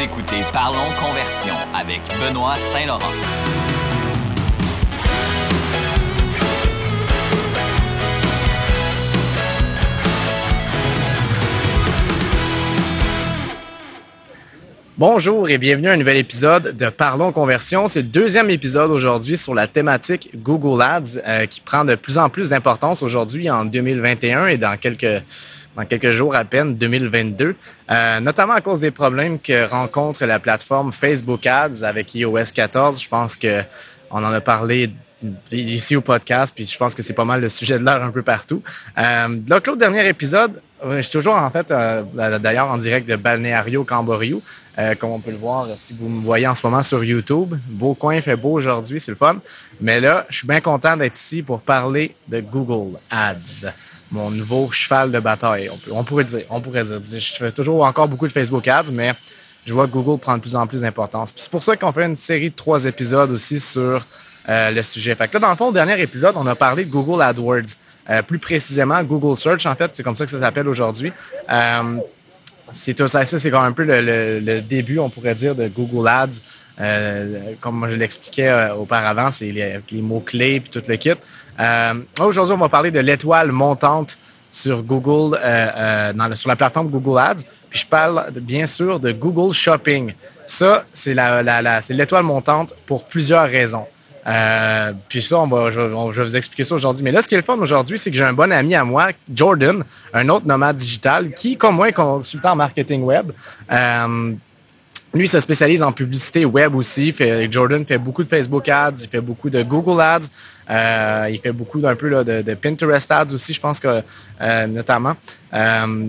Écoutez Parlons Conversion avec Benoît Saint-Laurent. Bonjour et bienvenue à un nouvel épisode de Parlons Conversion. C'est le deuxième épisode aujourd'hui sur la thématique Google Ads euh, qui prend de plus en plus d'importance aujourd'hui en 2021 et dans quelques dans quelques jours à peine 2022, euh, notamment à cause des problèmes que rencontre la plateforme Facebook Ads avec iOS 14. Je pense que on en a parlé ici au podcast, puis je pense que c'est pas mal le sujet de l'heure un peu partout. Euh, donc, l'autre dernier épisode, je suis toujours en fait, euh, d'ailleurs en direct de Balneario Camboriú, euh, comme on peut le voir si vous me voyez en ce moment sur YouTube. Beau coin, fait beau aujourd'hui, c'est le fun. Mais là, je suis bien content d'être ici pour parler de Google Ads, mon nouveau cheval de bataille. On, pourrait dire, on pourrait dire. Je fais toujours encore beaucoup de Facebook Ads, mais je vois Google prend de plus en plus d'importance. C'est pour ça qu'on fait une série de trois épisodes aussi sur euh, le sujet. Fait que là, dans le fond, au dernier épisode, on a parlé de Google AdWords. Euh, plus précisément, Google Search, en fait, c'est comme ça que ça s'appelle aujourd'hui. Euh, c'est tout ça, ça c'est quand même un peu le, début, on pourrait dire, de Google Ads. comme je l'expliquais auparavant, c'est les, mots-clés et tout le kit. aujourd'hui, on va parler de l'étoile montante sur Google, sur la plateforme Google Ads. Puis je parle bien sûr de Google Shopping. Ça, c'est la, la, l'étoile montante pour plusieurs raisons. Euh, puis ça, on va, je, vais vous expliquer ça aujourd'hui. Mais là, ce qui est le fun aujourd'hui, c'est que j'ai un bon ami à moi, Jordan, un autre nomade digital, qui, comme moi, est consultant en marketing web. Euh, lui, il se spécialise en publicité web aussi. Jordan fait beaucoup de Facebook Ads, il fait beaucoup de Google Ads, euh, il fait beaucoup d'un peu de, Pinterest Ads aussi, je pense que euh, notamment. Euh,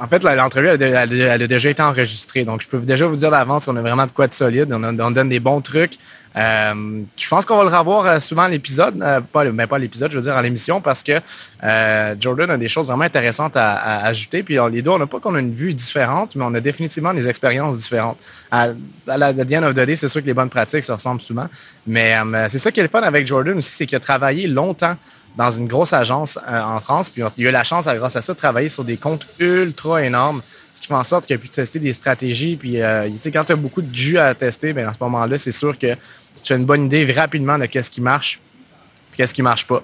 en fait, l'entrevue elle, a déjà été enregistrée, donc je peux déjà vous dire d'avance qu'on a vraiment de quoi de solide. On donne des bons trucs. Euh, je pense qu'on va le revoir euh, souvent à l'épisode, euh, pas, mais pas l'épisode, je veux dire à l'émission, parce que Jordan a des choses vraiment intéressantes à, ajouter. Puis les deux, on n'a pas qu'on a une vue différente, mais on a définitivement des expériences différentes. À, la the end of c'est sûr que les bonnes pratiques se ressemblent souvent. Mais c'est ça qui est le fun avec Jordan aussi, c'est qu'il a travaillé longtemps dans une grosse agence en France. Puis il a eu la chance, grâce à ça, de travailler sur des comptes ultra énormes qui fait en sorte qu'il a tester des stratégies. Puis, euh, quand tu as beaucoup de jus à tester, ben, à ce moment-là, c'est sûr que tu as une bonne idée rapidement de qu'est-ce qui marche et qu'est-ce qui marche pas.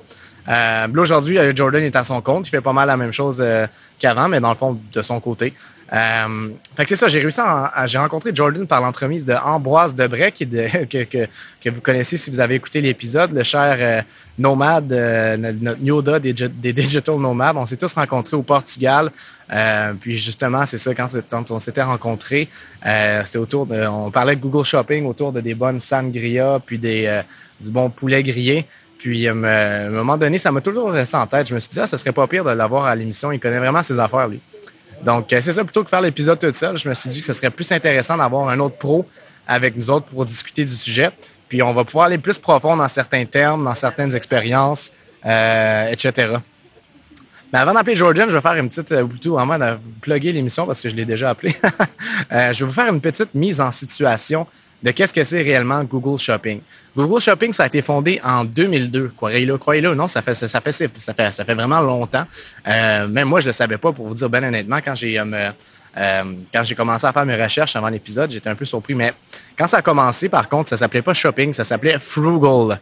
Euh, là, aujourd'hui, euh, Jordan est à son compte. Il fait pas mal la même chose qu'avant, mais dans le fond, de son côté. Euh, fait que c'est ça, j'ai réussi à, j'ai rencontré Jordan par l'entremise de Ambroise Debray, qui de, que, que, que, vous connaissez si vous avez écouté l'épisode, le cher euh, nomade, notre Yoda des, des, Digital Nomades. On s'est tous rencontrés au Portugal. puis justement, c'est ça, quand, on s'était rencontrés, c'était autour de, on parlait de Google Shopping autour de des bonnes sangria, puis des, du bon poulet grillé. Puis, euh, à un moment donné, ça m'a toujours resté en tête. Je me suis dit, ah, ça serait pas pire de l'avoir à l'émission. Il connaît vraiment ses affaires, lui. Donc, euh, c'est ça, plutôt que faire l'épisode tout seul, je me suis dit que ce serait plus intéressant d'avoir un autre pro avec nous autres pour discuter du sujet. Puis, on va pouvoir aller plus profond dans certains termes, dans certaines expériences, euh, etc. Mais avant d'appeler Jordan, je vais faire une petite, plutôt vraiment de plugger l'émission parce que je l'ai déjà appelé. je vais vous faire une petite mise en situation de qu'est-ce que c'est réellement Google Shopping. Google Shopping, ça a été fondé en 2002. Croyez-le, croyez-le non, ça fait, vraiment longtemps. Euh, même moi, je le savais pas, pour vous dire bien honnêtement, quand j'ai euh, euh, quand j'ai commencé à faire mes recherches avant l'épisode, j'étais un peu surpris. Mais quand ça a commencé, par contre, ça s'appelait pas Shopping, ça s'appelait Frugal.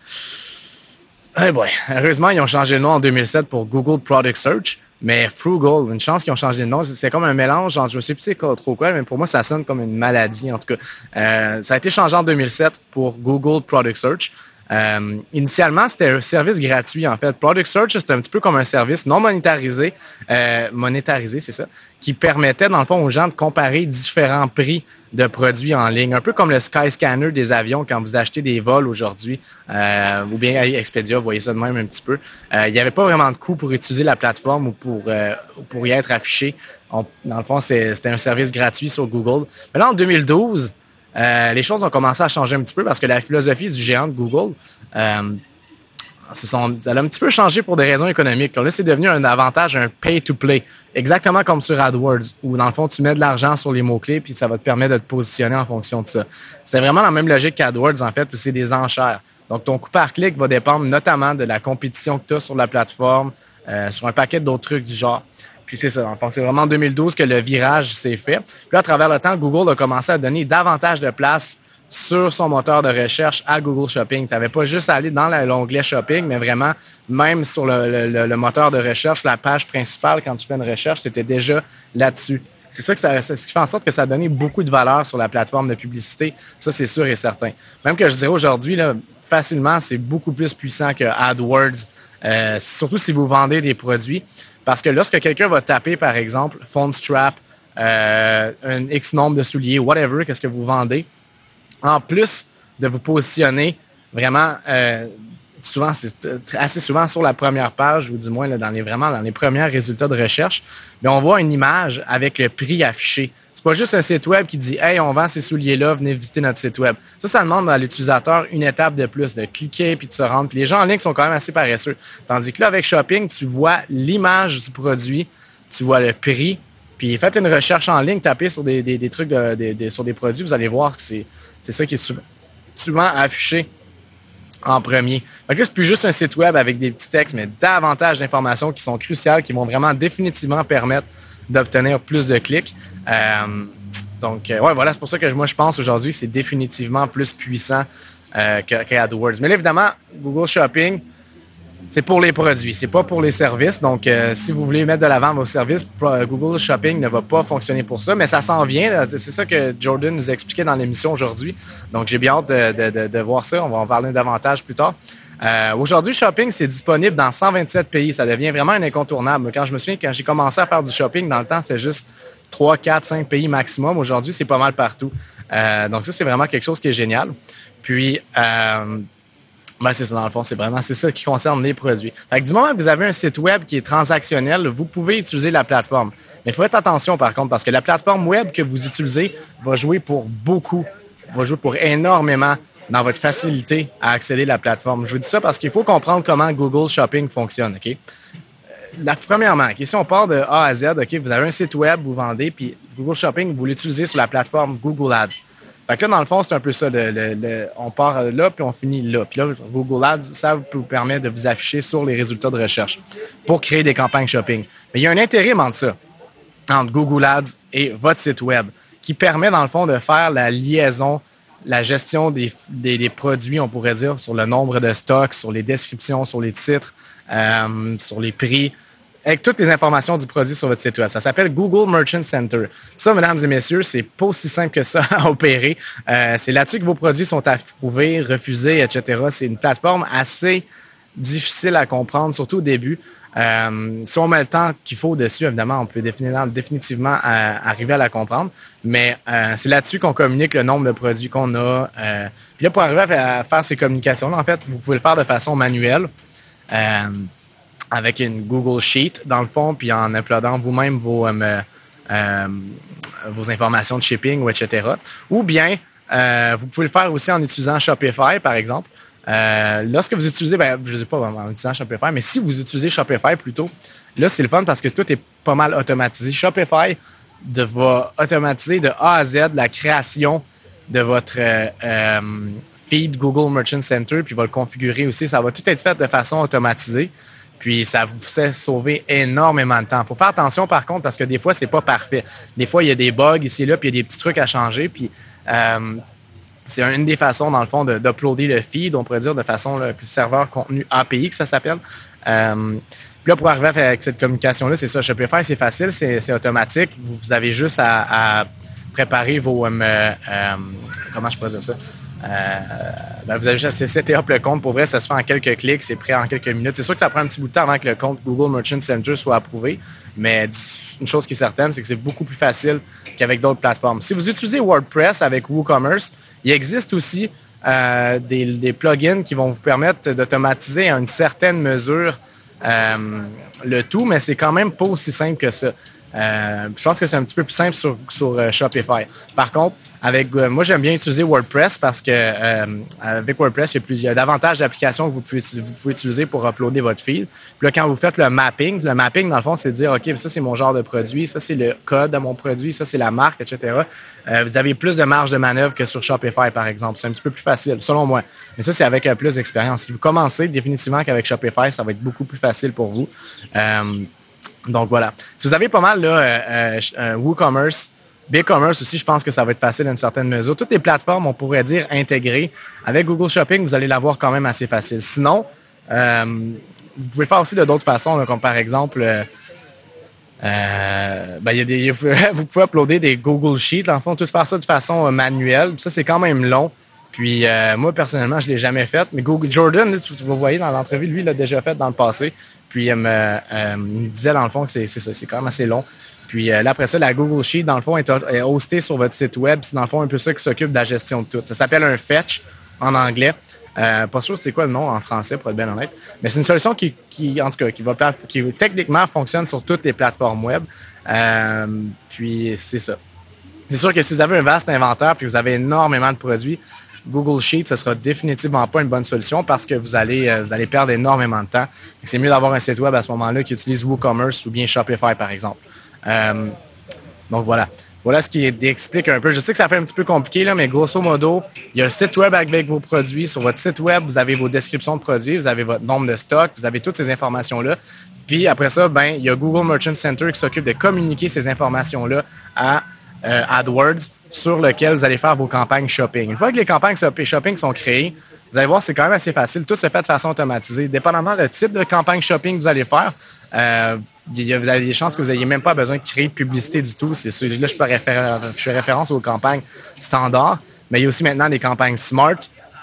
Boy, heureusement, ils ont changé le nom en 2007 pour Google Product Search. Mais Frugal, une chance qu'ils ont changé de nom. C'est comme un mélange je sais plus trop quoi, mais pour moi, ça sonne comme une maladie, en tout cas. Euh, ça a été changé en 2007 pour Google Product Search. Euh, initialement, c'était un service gratuit, en fait. Product Search, c'était un petit peu comme un service non monétarisé, euh, monétarisé, c'est ça, qui permettait, dans le fond, aux gens de comparer différents prix de produits en ligne, un peu comme le Skyscanner des avions quand vous achetez des vols aujourd'hui, euh, ou bien Expedia, vous voyez ça de même un petit peu. Euh, il n'y avait pas vraiment de coût pour utiliser la plateforme ou pour, euh, y être affiché. dans le fond, c'était un service gratuit sur Google. Mais là, en 2012, euh, les choses ont commencé à changer un petit peu parce que la philosophie du géant de Google, sont, ça a un petit peu changé pour des raisons économiques. Là, c'est devenu un avantage, un pay-to-play. Exactement comme sur AdWords, où dans le fond, tu mets de l'argent sur les mots-clés, puis ça va te permettre de te positionner en fonction de ça. C'est vraiment la même logique qu'AdWords, en fait, où c'est des enchères. Donc, ton coût par clic va dépendre notamment de la compétition que tu as sur la plateforme, euh, sur un paquet d'autres trucs du genre. Puis c'est ça, c'est vraiment en 2012 que le virage s'est fait. Puis à travers le temps, Google a commencé à donner davantage de place sur son moteur de recherche à Google Shopping. Tu n'avais pas juste à aller dans l'onglet Shopping, mais vraiment, même sur le, moteur de recherche, la page principale, quand tu fais une recherche, c'était déjà là-dessus. C'est ça, ça, ce qui fait en sorte que ça a donné beaucoup de valeur sur la plateforme de publicité. Ça, c'est sûr et certain. Même que je dirais aujourd'hui, facilement, c'est beaucoup plus puissant que AdWords, euh, surtout si vous vendez des produits. Parce que lorsque quelqu'un va taper, par exemple, phone strap, euh, un X nombre de souliers, whatever, qu'est-ce que vous vendez, en plus de vous positionner vraiment euh, souvent, c'est assez souvent sur la première page, ou du moins dans les vraiment dans les premiers résultats de recherche, mais on voit une image avec le prix affiché. C'est pas juste un site web qui dit Hey, on vend ces souliers-là, venez visiter notre site web. Ça, ça demande à l'utilisateur une étape de plus, de cliquer puis de se rendre. Puis les gens en ligne sont quand même assez paresseux. Tandis que là, avec Shopping, tu vois l'image du produit, tu vois le prix, puis faites une recherche en ligne, tapez sur des, trucs sur des produits, vous allez voir que c'est ça qui est souvent affiché en premier. Donc c'est plus juste un site web avec des petits textes, mais davantage d'informations qui sont cruciales, qui vont vraiment définitivement permettre d'obtenir plus de clics. Euh, donc, euh, ouais, voilà, c'est pour ça que moi, je pense aujourd'hui que c'est définitivement plus puissant euh, qu'AdWords. Mais évidemment, Google Shopping, c'est pour les produits, c'est pas pour les services. Donc, euh, si vous voulez mettre de l'avant vos services, euh, Google Shopping ne va pas fonctionner pour ça, mais ça s'en vient. C'est ça que Jordan nous expliquait dans l'émission aujourd'hui. Donc, j'ai bien hâte de, voir ça. On va en parler davantage plus tard. Euh, aujourd'hui, shopping, c'est disponible dans 127 pays. Ça devient vraiment un incontournable. Quand je me souviens, quand j'ai commencé à faire du shopping, dans le temps, c'est juste 3, 4, 5 pays maximum. Aujourd'hui, c'est pas mal partout. donc, ça, c'est vraiment quelque chose qui est génial. Puis, ben, c'est ça, dans le fond, c'est vraiment c'est ça qui concerne les produits. Du moment que vous avez un site web qui est transactionnel, vous pouvez utiliser la plateforme. Mais être attention par contre, parce que la plateforme web que vous utilisez va jouer pour beaucoup, va jouer pour énormément dans votre facilité à accéder à la plateforme. Je vous dis ça parce qu'il faut comprendre comment Google Shopping fonctionne, OK? Premièrement, si on part de A à Z, OK, vous avez un site web, vous vendez, puis Google Shopping, vous l'utilisez sur la plateforme Google Ads. Fait que là, dans le fond, c'est un peu ça. on part là, puis on finit là. Puis là, Google Ads, ça vous permet de vous afficher sur les résultats de recherche pour créer des campagnes shopping. Mais il y a un intérim entre ça, entre Google Ads et votre site web, qui permet, dans le fond, de faire la liaison, la gestion des, des, produits, on pourrait dire, sur le nombre de stocks, sur les descriptions, sur les titres, euh, sur les prix, avec toutes les informations du produit sur votre site web. Ça s'appelle Google Merchant Center. Ça, mesdames et messieurs, c'est pas aussi simple que ça à opérer. Euh, c'est là-dessus que vos produits sont approuvés, refusés, etc. C'est une plateforme assez difficile à comprendre, surtout au début. Euh, si on met le temps qu'il faut dessus, évidemment, on peut définitivement euh, arriver à la comprendre. Mais c'est là-dessus qu'on communique le nombre de produits qu'on a. puis là, pour arriver à faire ces communications-là, en fait, vous pouvez le faire de façon manuelle avec une Google Sheet, dans le fond, puis en uploadant vous-même vos, euh, euh, vos informations de shipping, ou etc. Ou bien, euh, vous pouvez le faire aussi en utilisant Shopify, par exemple. lorsque vous utilisez, ben, je ne sais pas en utilisant Shopify, mais si vous utilisez Shopify plutôt, là, c'est le fun parce que tout est pas mal automatisé. Shopify de, va automatiser de A à Z la création de votre feed Google Merchant Center, puis va le configurer aussi. Ça va tout être fait de façon automatisée. Puis ça vous fait sauver énormément de temps. Il faut faire attention par contre parce que des fois, c'est pas parfait. Des fois, il y a des bugs ici et là, puis il y a des petits trucs à changer. Puis euh, c'est une des façons, dans le fond, d'uploader le feed, on pourrait dire, de façon le serveur contenu API que ça s'appelle. Euh, puis là, pour arriver avec cette communication-là, c'est ça. Je faire, c'est facile, c'est automatique. Vous, avez juste à, préparer vos. Euh, comment je pourrais dire ça? Euh, ben, vous avez juste à setter up le compte. Pour vrai, ça se fait en quelques clics, c'est prêt en quelques minutes. C'est sûr que ça prend un petit bout de temps avant que le compte Google Merchant Center soit approuvé, mais une chose qui est certaine, c'est que c'est beaucoup plus facile qu'avec d'autres plateformes. Si vous utilisez WordPress avec WooCommerce, il existe aussi euh, des, plugins qui vont vous permettre d'automatiser à une certaine mesure euh, le tout, mais c'est quand même pas aussi simple que ça. Euh, je pense que c'est un petit peu plus simple sur, euh, Shopify. Par contre, avec euh, moi, j'aime bien utiliser WordPress parce que avec WordPress, il y a, plus, davantage d'applications que vous pouvez, vous pouvez utiliser pour uploader votre feed. Puis là, quand vous faites le mapping, le mapping, dans le fond, c'est dire, OK, ça, c'est mon genre de produit, ça, c'est le code de mon produit, ça, c'est la marque, etc. vous avez plus de marge de manœuvre que sur Shopify, par exemple. C'est un petit peu plus facile, selon moi. Mais ça, c'est avec plus d'expérience. Si vous commencez définitivement qu'avec Shopify, ça va être beaucoup plus facile pour vous. Donc voilà. Si vous avez pas mal là, euh, euh, WooCommerce, BigCommerce aussi, je pense que ça va être facile à une certaine mesure. Toutes les plateformes, on pourrait dire intégrées. Avec Google Shopping, vous allez l'avoir quand même assez facile. Sinon, euh, vous pouvez faire aussi de d'autres façons, comme par exemple, euh, euh, ben, vous pouvez uploader des Google Sheets. En fond, tout faire ça de façon manuelle. Ça, c'est quand même long. Puis moi, personnellement, je l'ai jamais fait. Mais Google Jordan, vous voyez dans l'entrevue, lui, il l'a déjà fait dans le passé. Puis il me, disait dans le fond que c'est ça, c'est quand même assez long. Puis là, après ça, la Google Sheet, dans le fond, est, hostée sur votre site web. C'est dans le fond un peu ça qui s'occupe de la gestion de tout. Ça s'appelle un fetch en anglais. Euh, pas sûr c'est quoi le nom en français, pour être bien honnête. Mais c'est une solution qui, qui, en tout cas, qui va qui techniquement fonctionne sur toutes les plateformes web. Euh, puis c'est ça. C'est sûr que si vous avez un vaste inventaire puis vous avez énormément de produits, Google Sheet, ce sera définitivement pas une bonne solution parce que vous allez, euh, vous allez perdre énormément de temps. C'est mieux d'avoir un site web à ce moment-là qui utilise WooCommerce ou bien Shopify, par exemple. Euh, donc voilà. Voilà ce qui explique un peu. Je sais que ça fait un petit peu compliqué, là, mais grosso modo, il y a un site web avec vos produits. Sur votre site web, vous avez vos descriptions de produits, vous avez votre nombre de stocks, vous avez toutes ces informations-là. Puis après ça, ben, il y a Google Merchant Center qui s'occupe de communiquer ces informations-là à euh, AdWords sur lequel vous allez faire vos campagnes shopping. Une fois que les campagnes shopping sont créées, vous allez voir, c'est quand même assez facile. Tout se fait de façon automatisée. Dépendamment du type de campagne shopping que vous allez faire, euh, vous avez des chances que vous n'ayez même pas besoin de créer de publicité du tout. Là, je, je fais référence aux campagnes standards, mais il y a aussi maintenant des campagnes smart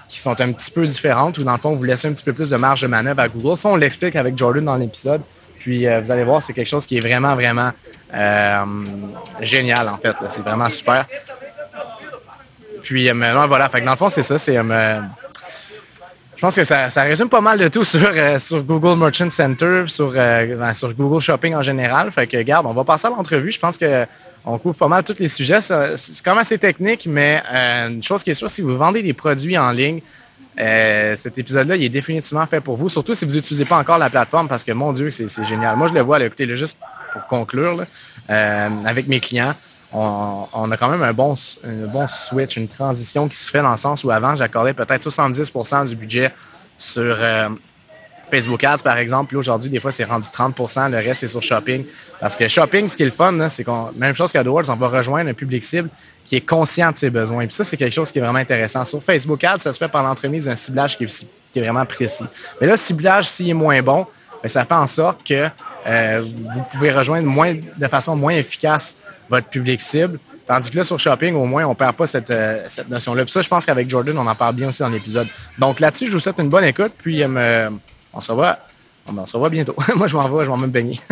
qui sont un petit peu différentes, où dans le fond, vous laissez un petit peu plus de marge de manœuvre à Google. Ça, on l'explique avec Jordan dans l'épisode. Puis euh, vous allez voir, c'est quelque chose qui est vraiment, vraiment euh, génial, en fait. C'est vraiment super. Puis euh, voilà, dans le fond, c'est ça. C'est je pense que ça, résume pas mal de tout sur, euh, Google Merchant Center, sur, euh, ben, sur Google Shopping en général. Fait que, regarde, on va passer à l'entrevue. Je pense que on couvre pas mal tous les sujets. C'est quand même assez technique, mais euh, une chose qui est sûre, si vous vendez des produits en ligne, cet épisode-là, il est définitivement fait pour vous, surtout si vous n'utilisez pas encore la plateforme, parce que, mon Dieu, c'est génial. Moi, je le vois, écoutez-le juste pour conclure, avec mes clients on, a quand même un bon, bon switch, une transition qui se fait dans le sens où avant, j'accordais peut-être 70% du budget sur euh, Facebook Ads, par exemple. Aujourd'hui, des fois, c'est rendu 30% le reste, c'est sur Shopping. Parce que Shopping, ce qui est le fun, c'est qu'on, même chose qu'AdWords, on va rejoindre un public cible qui est conscient de ses besoins. Et puis ça, c'est quelque chose qui est vraiment intéressant. Sur Facebook Ads, ça se fait par l'entremise d'un ciblage qui est, vraiment précis. Mais là, le ciblage, s'il est moins bon, ben, ça fait en sorte que euh, vous pouvez rejoindre moins, de façon moins efficace votre public cible. Tandis que là, sur Shopping, au moins, on perd pas cette, euh, cette notion-là. Puis ça, je pense qu'avec Jordan, on en parle bien aussi dans l'épisode. Donc là-dessus, je vous souhaite une bonne écoute, puis euh, on se revoit. On se revoit bientôt. Moi, je m'en vais, je m'en me baigner.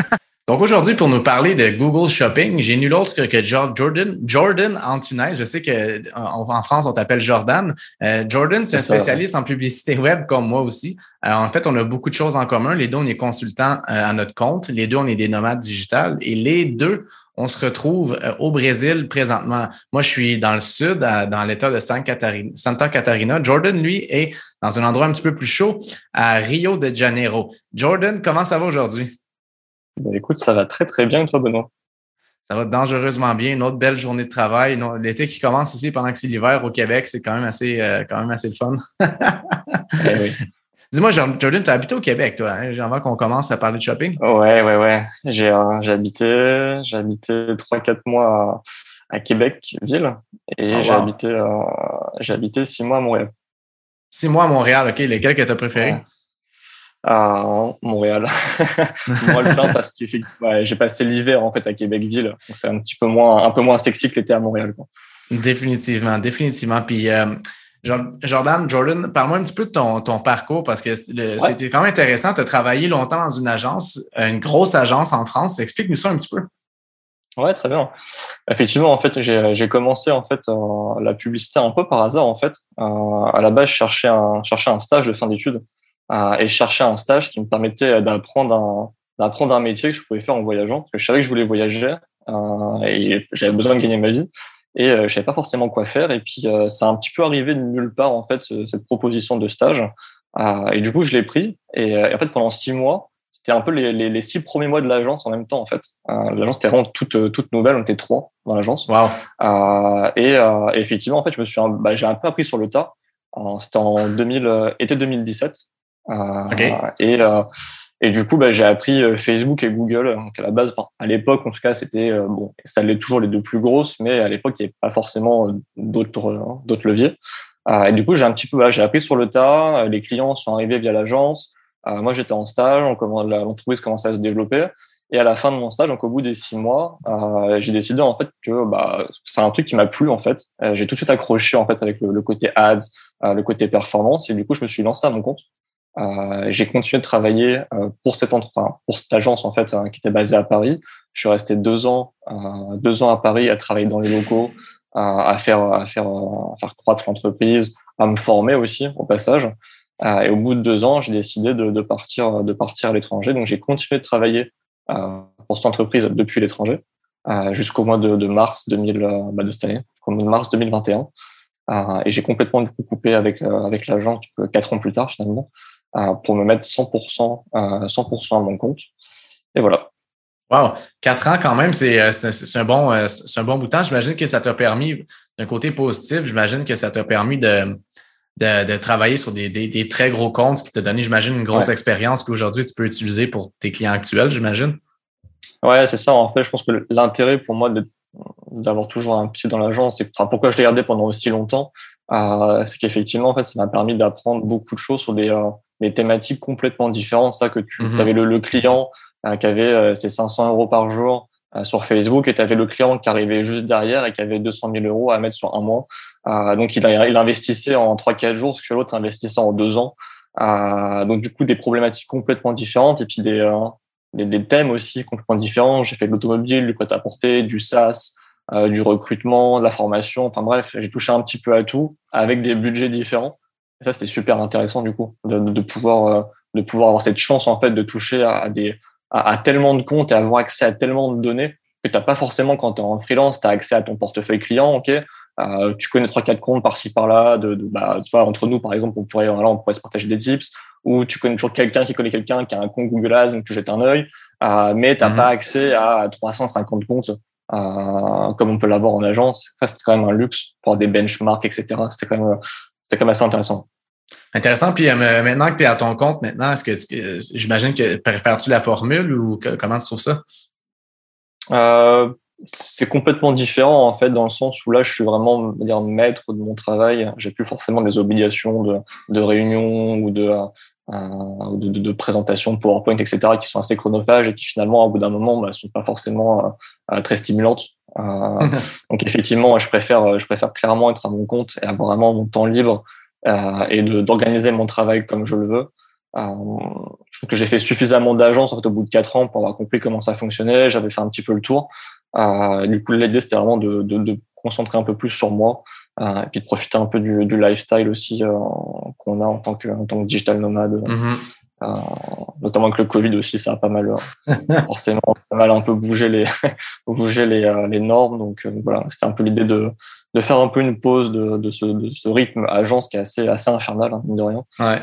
Donc aujourd'hui, pour nous parler de Google Shopping, j'ai nul autre que Jordan, Jordan Antunes. Je sais que en France, on t'appelle Jordan. Euh, Jordan, c'est un spécialiste en publicité web comme moi aussi. en fait, on a beaucoup de choses en commun. Les deux, on est consultants à notre compte. Les deux, on est des nomades digitales. Et les deux, on se retrouve euh, au Brésil présentement. Moi, je suis dans le sud, dans l'État de Santa Catarina. Jordan, lui, est dans un endroit un petit peu plus chaud, à Rio de Janeiro. Jordan, comment ça va aujourd'hui? Ben, écoute, ça va très, très bien, toi, Benoît. Ça va dangereusement bien. Une autre belle journée de travail. L'été qui commence ici pendant que c'est l'hiver au Québec, c'est quand même assez, euh, quand même assez le fun. eh oui. Dis-moi, Jordan, tu as habité au Québec, toi, hein, avant qu'on commence à parler de shopping? Ouais, ouais, ouais. J'ai euh, habité, j'ai habité 3-4 mois à, Québec, ville, et oh, j'ai habité, euh, j'ai habité 6 mois à Montréal. 6 mois à Montréal, OK. Lesquels que tu as préférés? À Montréal. Montréal parce que j'ai passé l'hiver en fait à Québec-Ville. C'est un petit peu moins, un peu moins sexy que l'été à Montréal. Définitivement, définitivement. Puis euh, Jordan, Jordan, parle-moi un petit peu de ton, ton parcours parce que c'était quand même intéressant. Tu as travaillé longtemps dans une agence, une grosse agence en France. Explique-nous ça un petit peu. Ouais, très bien. Effectivement, en fait, j'ai commencé en fait euh, la publicité un peu par hasard en fait. Euh, à la base, je cherchais un, cherchais un stage de fin d'études euh, et je cherchais un stage qui me permettait d'apprendre un, d'apprendre un métier que je pouvais faire en voyageant. Parce que je savais que je voulais voyager et j'avais besoin de gagner ma vie et euh, je savais pas forcément quoi faire. Et puis, euh, ça a un petit peu arrivé de nulle part, en fait, cette proposition de stage. Euh, et du coup, je l'ai pris. Et, en fait, pendant six mois, c'était un peu les, les, les, six premiers mois de l'agence en même temps, en fait. l'agence était vraiment toute, toute nouvelle. On était trois dans l'agence. Wow. Et, et, effectivement, en fait, je me suis, bah, j'ai un peu appris sur le tas. C'était en 2000, été 2017. Okay. Et Et du coup, bah, j'ai appris Facebook et Google. Donc à la base, à l'époque, en tout cas, c'était bon, ça l'est toujours les deux plus grosses, mais à l'époque, il n'y avait pas forcément d'autres d'autres leviers. et du coup, j'ai un petit peu, bah, j'ai appris sur le tas. Les clients sont arrivés via l'agence. moi, j'étais en stage. L'entreprise commençait à se développer. Et à la fin de mon stage, donc au bout des six mois, euh, j'ai décidé en fait que bah, c'est un truc qui m'a plu en fait. Euh, j'ai tout de suite accroché en fait avec le, côté ads, euh, le côté performance, et du coup je me suis lancé à mon compte. Euh, j'ai continué de travailler euh, pour cette enfin, pour cette agence en fait qui était basée à Paris. Je suis resté deux ans, deux ans à Paris à travailler dans les locaux, à faire à faire à faire croître l'entreprise, à me former aussi au passage. et au bout de deux ans, j'ai décidé de, de partir de partir à l'étranger. Donc j'ai continué de travailler euh, pour cette entreprise depuis l'étranger euh, jusqu'au mois de, mars 2000, euh, bah, de cette année, jusqu'au mois de mars 2021. et j'ai complètement du coup coupé avec avec l'agent quatre ans plus tard finalement pour me mettre 100% 100% à mon compte. Et voilà. Wow, quatre ans quand même, c'est un bon un bon bout de temps. J'imagine que ça t'a permis d'un côté positif. J'imagine que ça t'a permis de, de, travailler sur des, des, très gros comptes qui t'a donné, j'imagine, une grosse expérience qu'aujourd'hui tu peux utiliser pour tes clients actuels, j'imagine. Ouais, c'est ça. En fait, je pense que l'intérêt pour moi d'avoir toujours un pied dans l'agence, c'est enfin, pourquoi je l'ai gardé pendant aussi longtemps, euh, c'est qu'effectivement, en fait, ça m'a permis d'apprendre beaucoup de choses sur des, euh, des thématiques complètement différentes. Ça, que tu mm-hmm. avais le, client euh, qui avait ses 500 euros par jour sur Facebook et tu avais le client qui arrivait juste derrière et qui avait 200 000 euros à mettre sur un mois. Euh, donc il, il, investissait en 3-4 jours, ce que l'autre investissait en 2 ans. Euh, donc du coup des problématiques complètement différentes et puis des, euh, des, des, thèmes aussi complètement différents. J'ai fait de l'automobile, du prêt-à-porter, du SaaS, euh, du recrutement, de la formation. Enfin bref, j'ai touché un petit peu à tout avec des budgets différents. Et ça c'était super intéressant du coup de, de, pouvoir euh, de pouvoir avoir cette chance en fait de toucher à, des à, à, tellement de comptes et avoir accès à tellement de données que t'as pas forcément quand tu es en freelance, tu as accès à ton portefeuille client, ok, euh, tu connais trois quatre comptes par-ci par-là. De, de, bah, tu vois, entre nous, par exemple, on pourrait, là, on pourrait se partager des tips. Ou tu connais toujours quelqu'un qui connaît quelqu'un qui a un compte Google Ads, donc tu jettes un œil. Euh, mais t'as mm pas accès à 350 comptes euh, comme on peut l'avoir en agence. Ça, c'est quand même un luxe pour des benchmarks, etc. C'était quand même, c'était quand même assez intéressant. Intéressant. Puis euh, maintenant que tu es à ton compte, maintenant, est-ce que j'imagine que préfères-tu la formule ou comment tu trouves ça? Euh, c'est complètement différent en fait dans le sens où là je suis vraiment dire maître de mon travail j'ai plus forcément des obligations de, de réunion ou de, euh, de, de, présentation de PowerPoint etc qui sont assez chronophages et qui finalement au bout d'un moment bah, sont pas forcément euh, euh très stimulantes euh, donc effectivement je préfère je préfère clairement être à mon compte et avoir vraiment mon temps libre euh, et d'organiser mon travail comme je le veux euh, je trouve que j'ai fait suffisamment d'agences en fait, au bout de quatre ans pour avoir compris comment ça fonctionnait. J'avais fait un petit peu le tour. Euh, du coup, l'idée, c'était vraiment de, de, de, concentrer un peu plus sur moi euh, et puis de profiter un peu du, du lifestyle aussi qu'on a en tant que, en tant que digital nomade. Mm-hmm. Euh, notamment avec le Covid aussi, ça a pas mal, forcément, pas mal un peu bougé les, bougé les, les normes. Donc voilà, c'était un peu l'idée de, de faire un peu une pause de, de, ce, de ce rythme agence qui est assez, assez infernal, hein, mine de rien, ouais.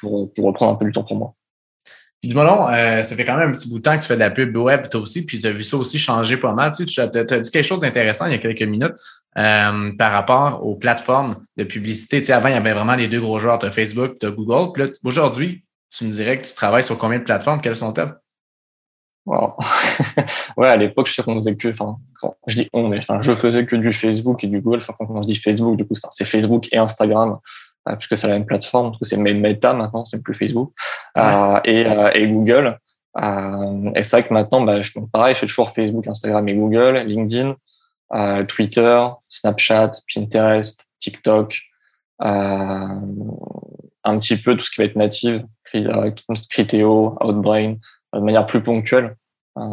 pour, pour reprendre un peu du temps pour moi. Dis-moi non, euh, ça fait quand même un petit bout de temps que tu fais de la pub web, toi aussi, puis tu as vu ça aussi changer pas mal. Tu, sais, tu as, dit quelque chose d'intéressant il y a quelques minutes euh, par rapport aux plateformes de publicité. Tu sais, avant, il y avait vraiment les deux gros joueurs, tu as Facebook, tu as Google. Puis là, aujourd'hui, tu me dirais que tu travailles sur combien de plateformes? Quelles sont-elles? Wow. ouais, à l'époque, je sais qu'on faisait que, enfin, je dis on, mais enfin, je faisais que du Facebook et du Google. Enfin, quand on dit Facebook, du coup, c'est Facebook et Instagram. Euh, puisque c'est la même plateforme, c'est Meta maintenant, c'est plus Facebook, euh, et, euh, et, Google. et c'est vrai que maintenant, bah, je, pareil, je fais toujours Facebook, Instagram et Google, LinkedIn, Twitter, Snapchat, Pinterest, TikTok, un petit peu tout ce qui va être native, Criteo, Outbrain, de manière plus ponctuelle.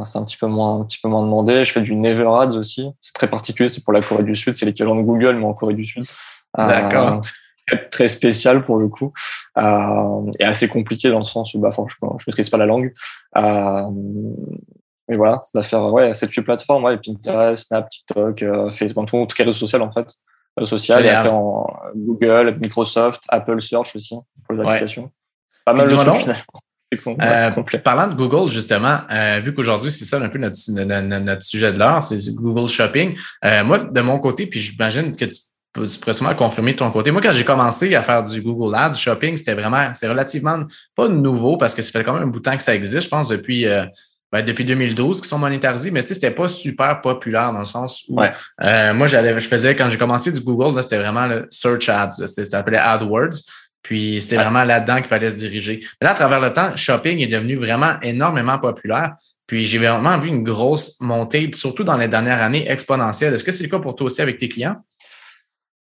c'est un petit peu moins, un petit peu moins demandé. Je fais du Never Ads aussi. C'est très particulier. C'est pour la Corée du Sud. C'est l'équivalent de Google, mais en Corée du Sud. D'accord très spécial pour le coup euh, et assez compliqué dans le sens où bah franchement je maîtrise pas la langue euh, mais voilà ça va faire ouais cette plateforme ouais Pinterest Snap TikTok euh, Facebook tout, tout cas réseaux sociaux en fait réseaux sociaux et après en Google Microsoft Apple Search aussi pour les applications pas mal de trucs euh, parlant de Google, justement, euh, vu qu'aujourd'hui, c'est ça un peu notre, sujet de l'art, c'est Google Shopping. Euh, moi, de mon côté, puis j'imagine que tu tu pourrais sûrement confirmer de ton côté. Moi, quand j'ai commencé à faire du Google Ads, shopping, c'était vraiment, c'est relativement pas nouveau parce que ça fait quand même un bout de temps que ça existe, je pense, depuis, ben, depuis 2012 qui sont monétarisés, mais c'était pas super populaire dans le sens où euh, moi, j'allais, je faisais, quand j'ai commencé du Google, c'était vraiment le Search Ads, ça s'appelait AdWords. Puis c'est vraiment là-dedans qu'il fallait se diriger. Mais là, à travers le temps, shopping est devenu vraiment énormément populaire. Puis j'ai vraiment vu une grosse montée, surtout dans les dernières années, exponentielle. Est-ce que c'est le cas pour toi aussi avec tes clients?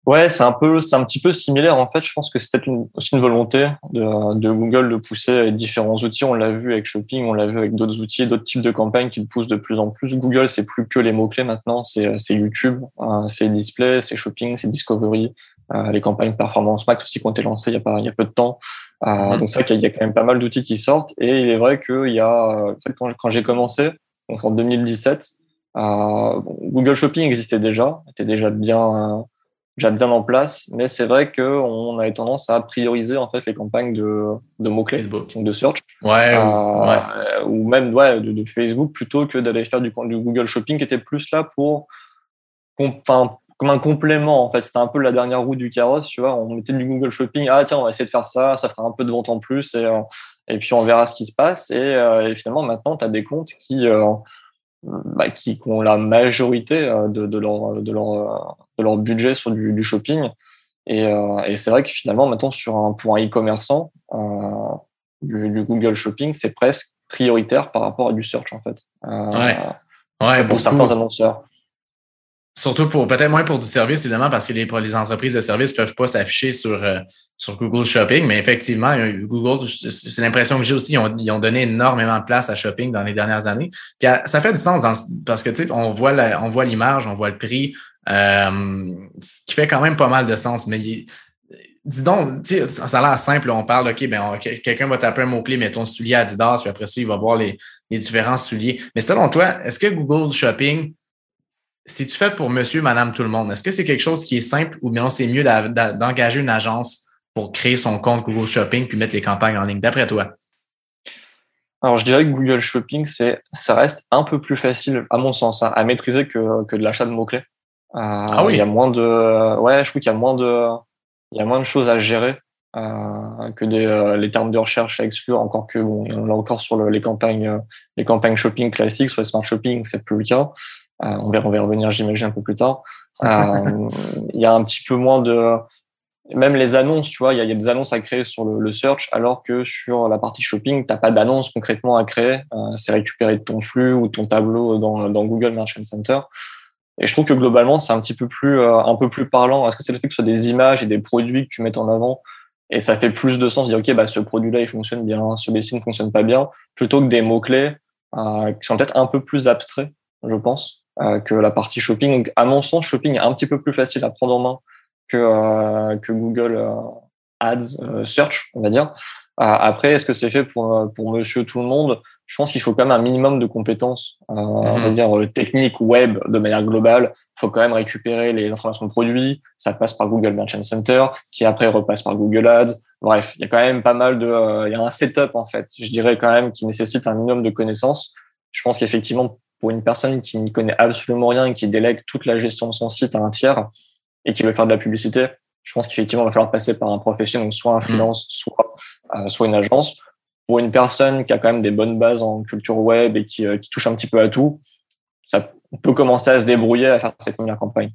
Ouais, c'est un peu, c'est un petit peu similaire en fait. Je pense que c'était une, aussi une volonté de, de, Google de pousser différents outils. On l'a vu avec Shopping, on l'a vu avec d'autres outils, d'autres types de campagnes qui le poussent de plus en plus. Google, c'est plus que les mots clés maintenant. C'est, YouTube, euh, c'est Display, c'est Shopping, c'est Discovery, euh, les campagnes Performance Max aussi qui ont été lancées il y a pas, il y a peu de temps. Euh, mm-hmm. Donc c'est vrai qu'il y a quand même pas mal d'outils qui sortent. Et il est vrai qu'il y a, quand, quand j'ai commencé, donc en 2017, Google Shopping existait déjà, était déjà bien déjà bien en place, mais c'est vrai qu'on avait tendance à prioriser en fait les campagnes de, de mots-clés, donc de search, ouais, euh, ou même ouais, de, Facebook plutôt que d'aller faire du, du, Google Shopping qui était plus là pour, enfin, comme un complément en fait. C'était un peu la dernière roue du carrosse, tu vois. On mettait du Google Shopping, ah tiens, on va essayer de faire ça, ça fera un peu de vente en plus et, euh, et puis on verra ce qui se passe. Et, euh, et finalement, maintenant, tu as des comptes qui bah, qui, ont la majorité euh, de, de, leur, de, leur, de leur budget sur du, du shopping. Et, euh, et c'est vrai que finalement, maintenant, sur un, pour un e-commerçant, euh, du, du, Google Shopping, c'est presque prioritaire par rapport à du search, en fait. ouais. Ouais, pour certains annonceurs. Surtout pour peut-être moins pour du service, évidemment, parce que les, les entreprises de service ne peuvent pas s'afficher sur, euh, sur Google Shopping, mais effectivement, euh, Google, c'est l'impression que j'ai aussi, ils ont, ils ont, donné énormément de place à Shopping dans les dernières années. Puis ça fait du sens parce que tu sais, on voit on voit l'image, on voit le prix, euh, ce qui fait quand même pas mal de sens. Mais dis donc, ça a l'air simple, on parle, OK, ben quelqu'un va taper un mot-clé, mettons soulier Adidas, puis après ça, il va voir les, les différents souliers. Mais selon toi, est-ce que Google Shopping c'est-tu fait pour monsieur, madame, tout le monde? Est-ce que c'est quelque chose qui est simple ou bien c'est mieux d'engager une agence pour créer son compte Google Shopping puis mettre les campagnes en ligne, d'après toi? Alors, je dirais que Google Shopping, c'est, ça reste un peu plus facile, à mon sens, hein, à maîtriser que, que de l'achat de mots-clés. Euh, ah oui? Il y a moins de, ouais, je trouve qu'il y a moins de, il y a moins de choses à gérer euh, que des, euh, les termes de recherche à exclure. Encore que, bon, on l'a encore sur le, les campagnes, les campagnes shopping classiques, sur les smart shopping, c'est plus le cas. Euh, on, va, on va revenir, j'imagine, un peu plus tard. Euh, il y a un petit peu moins de même les annonces, tu vois, il y, a des annonces à créer sur le, search, alors que sur la partie shopping, tu n'as pas d'annonce concrètement à créer. Euh, c'est récupéré de ton flux ou ton tableau dans, Google Merchant Center. Et je trouve que globalement, c'est un petit peu plus, un peu plus parlant. Est-ce que c'est le fait que ce soit des images et des produits que tu mets en avant et ça fait plus de sens de dire, OK, bah, ce produit-là, il fonctionne bien, ce BC ne fonctionne pas bien, plutôt que des mots-clés qui sont peut-être un peu plus abstraits, je pense. Euh, que la partie shopping. Donc, à mon sens, shopping est un petit peu plus facile à prendre en main que, euh, que Google euh, Ads Search, on va dire. après, est-ce que c'est fait pour, pour monsieur tout le monde? Je pense qu'il faut quand même un minimum de compétences, on va mhm. dire techniques web de manière globale. Il faut quand même récupérer les informations de produits. Ça passe par Google Merchant Center, qui après repasse par Google Ads. Bref, il y a quand même pas mal de, il y a un setup en fait. Je dirais quand même qui nécessite un minimum de connaissances. Je pense qu'effectivement, pour une personne qui ne connaît absolument rien et qui délègue toute la gestion de son site à un tiers et qui veut faire de la publicité, je pense qu'effectivement, il va falloir passer par un professionnel, soit un mm. freelance, soit, euh, soit une agence. Pour une personne qui a quand même des bonnes bases en culture web et qui, euh, qui touche un petit peu à tout, ça peut commencer à se débrouiller à faire ses premières campagnes.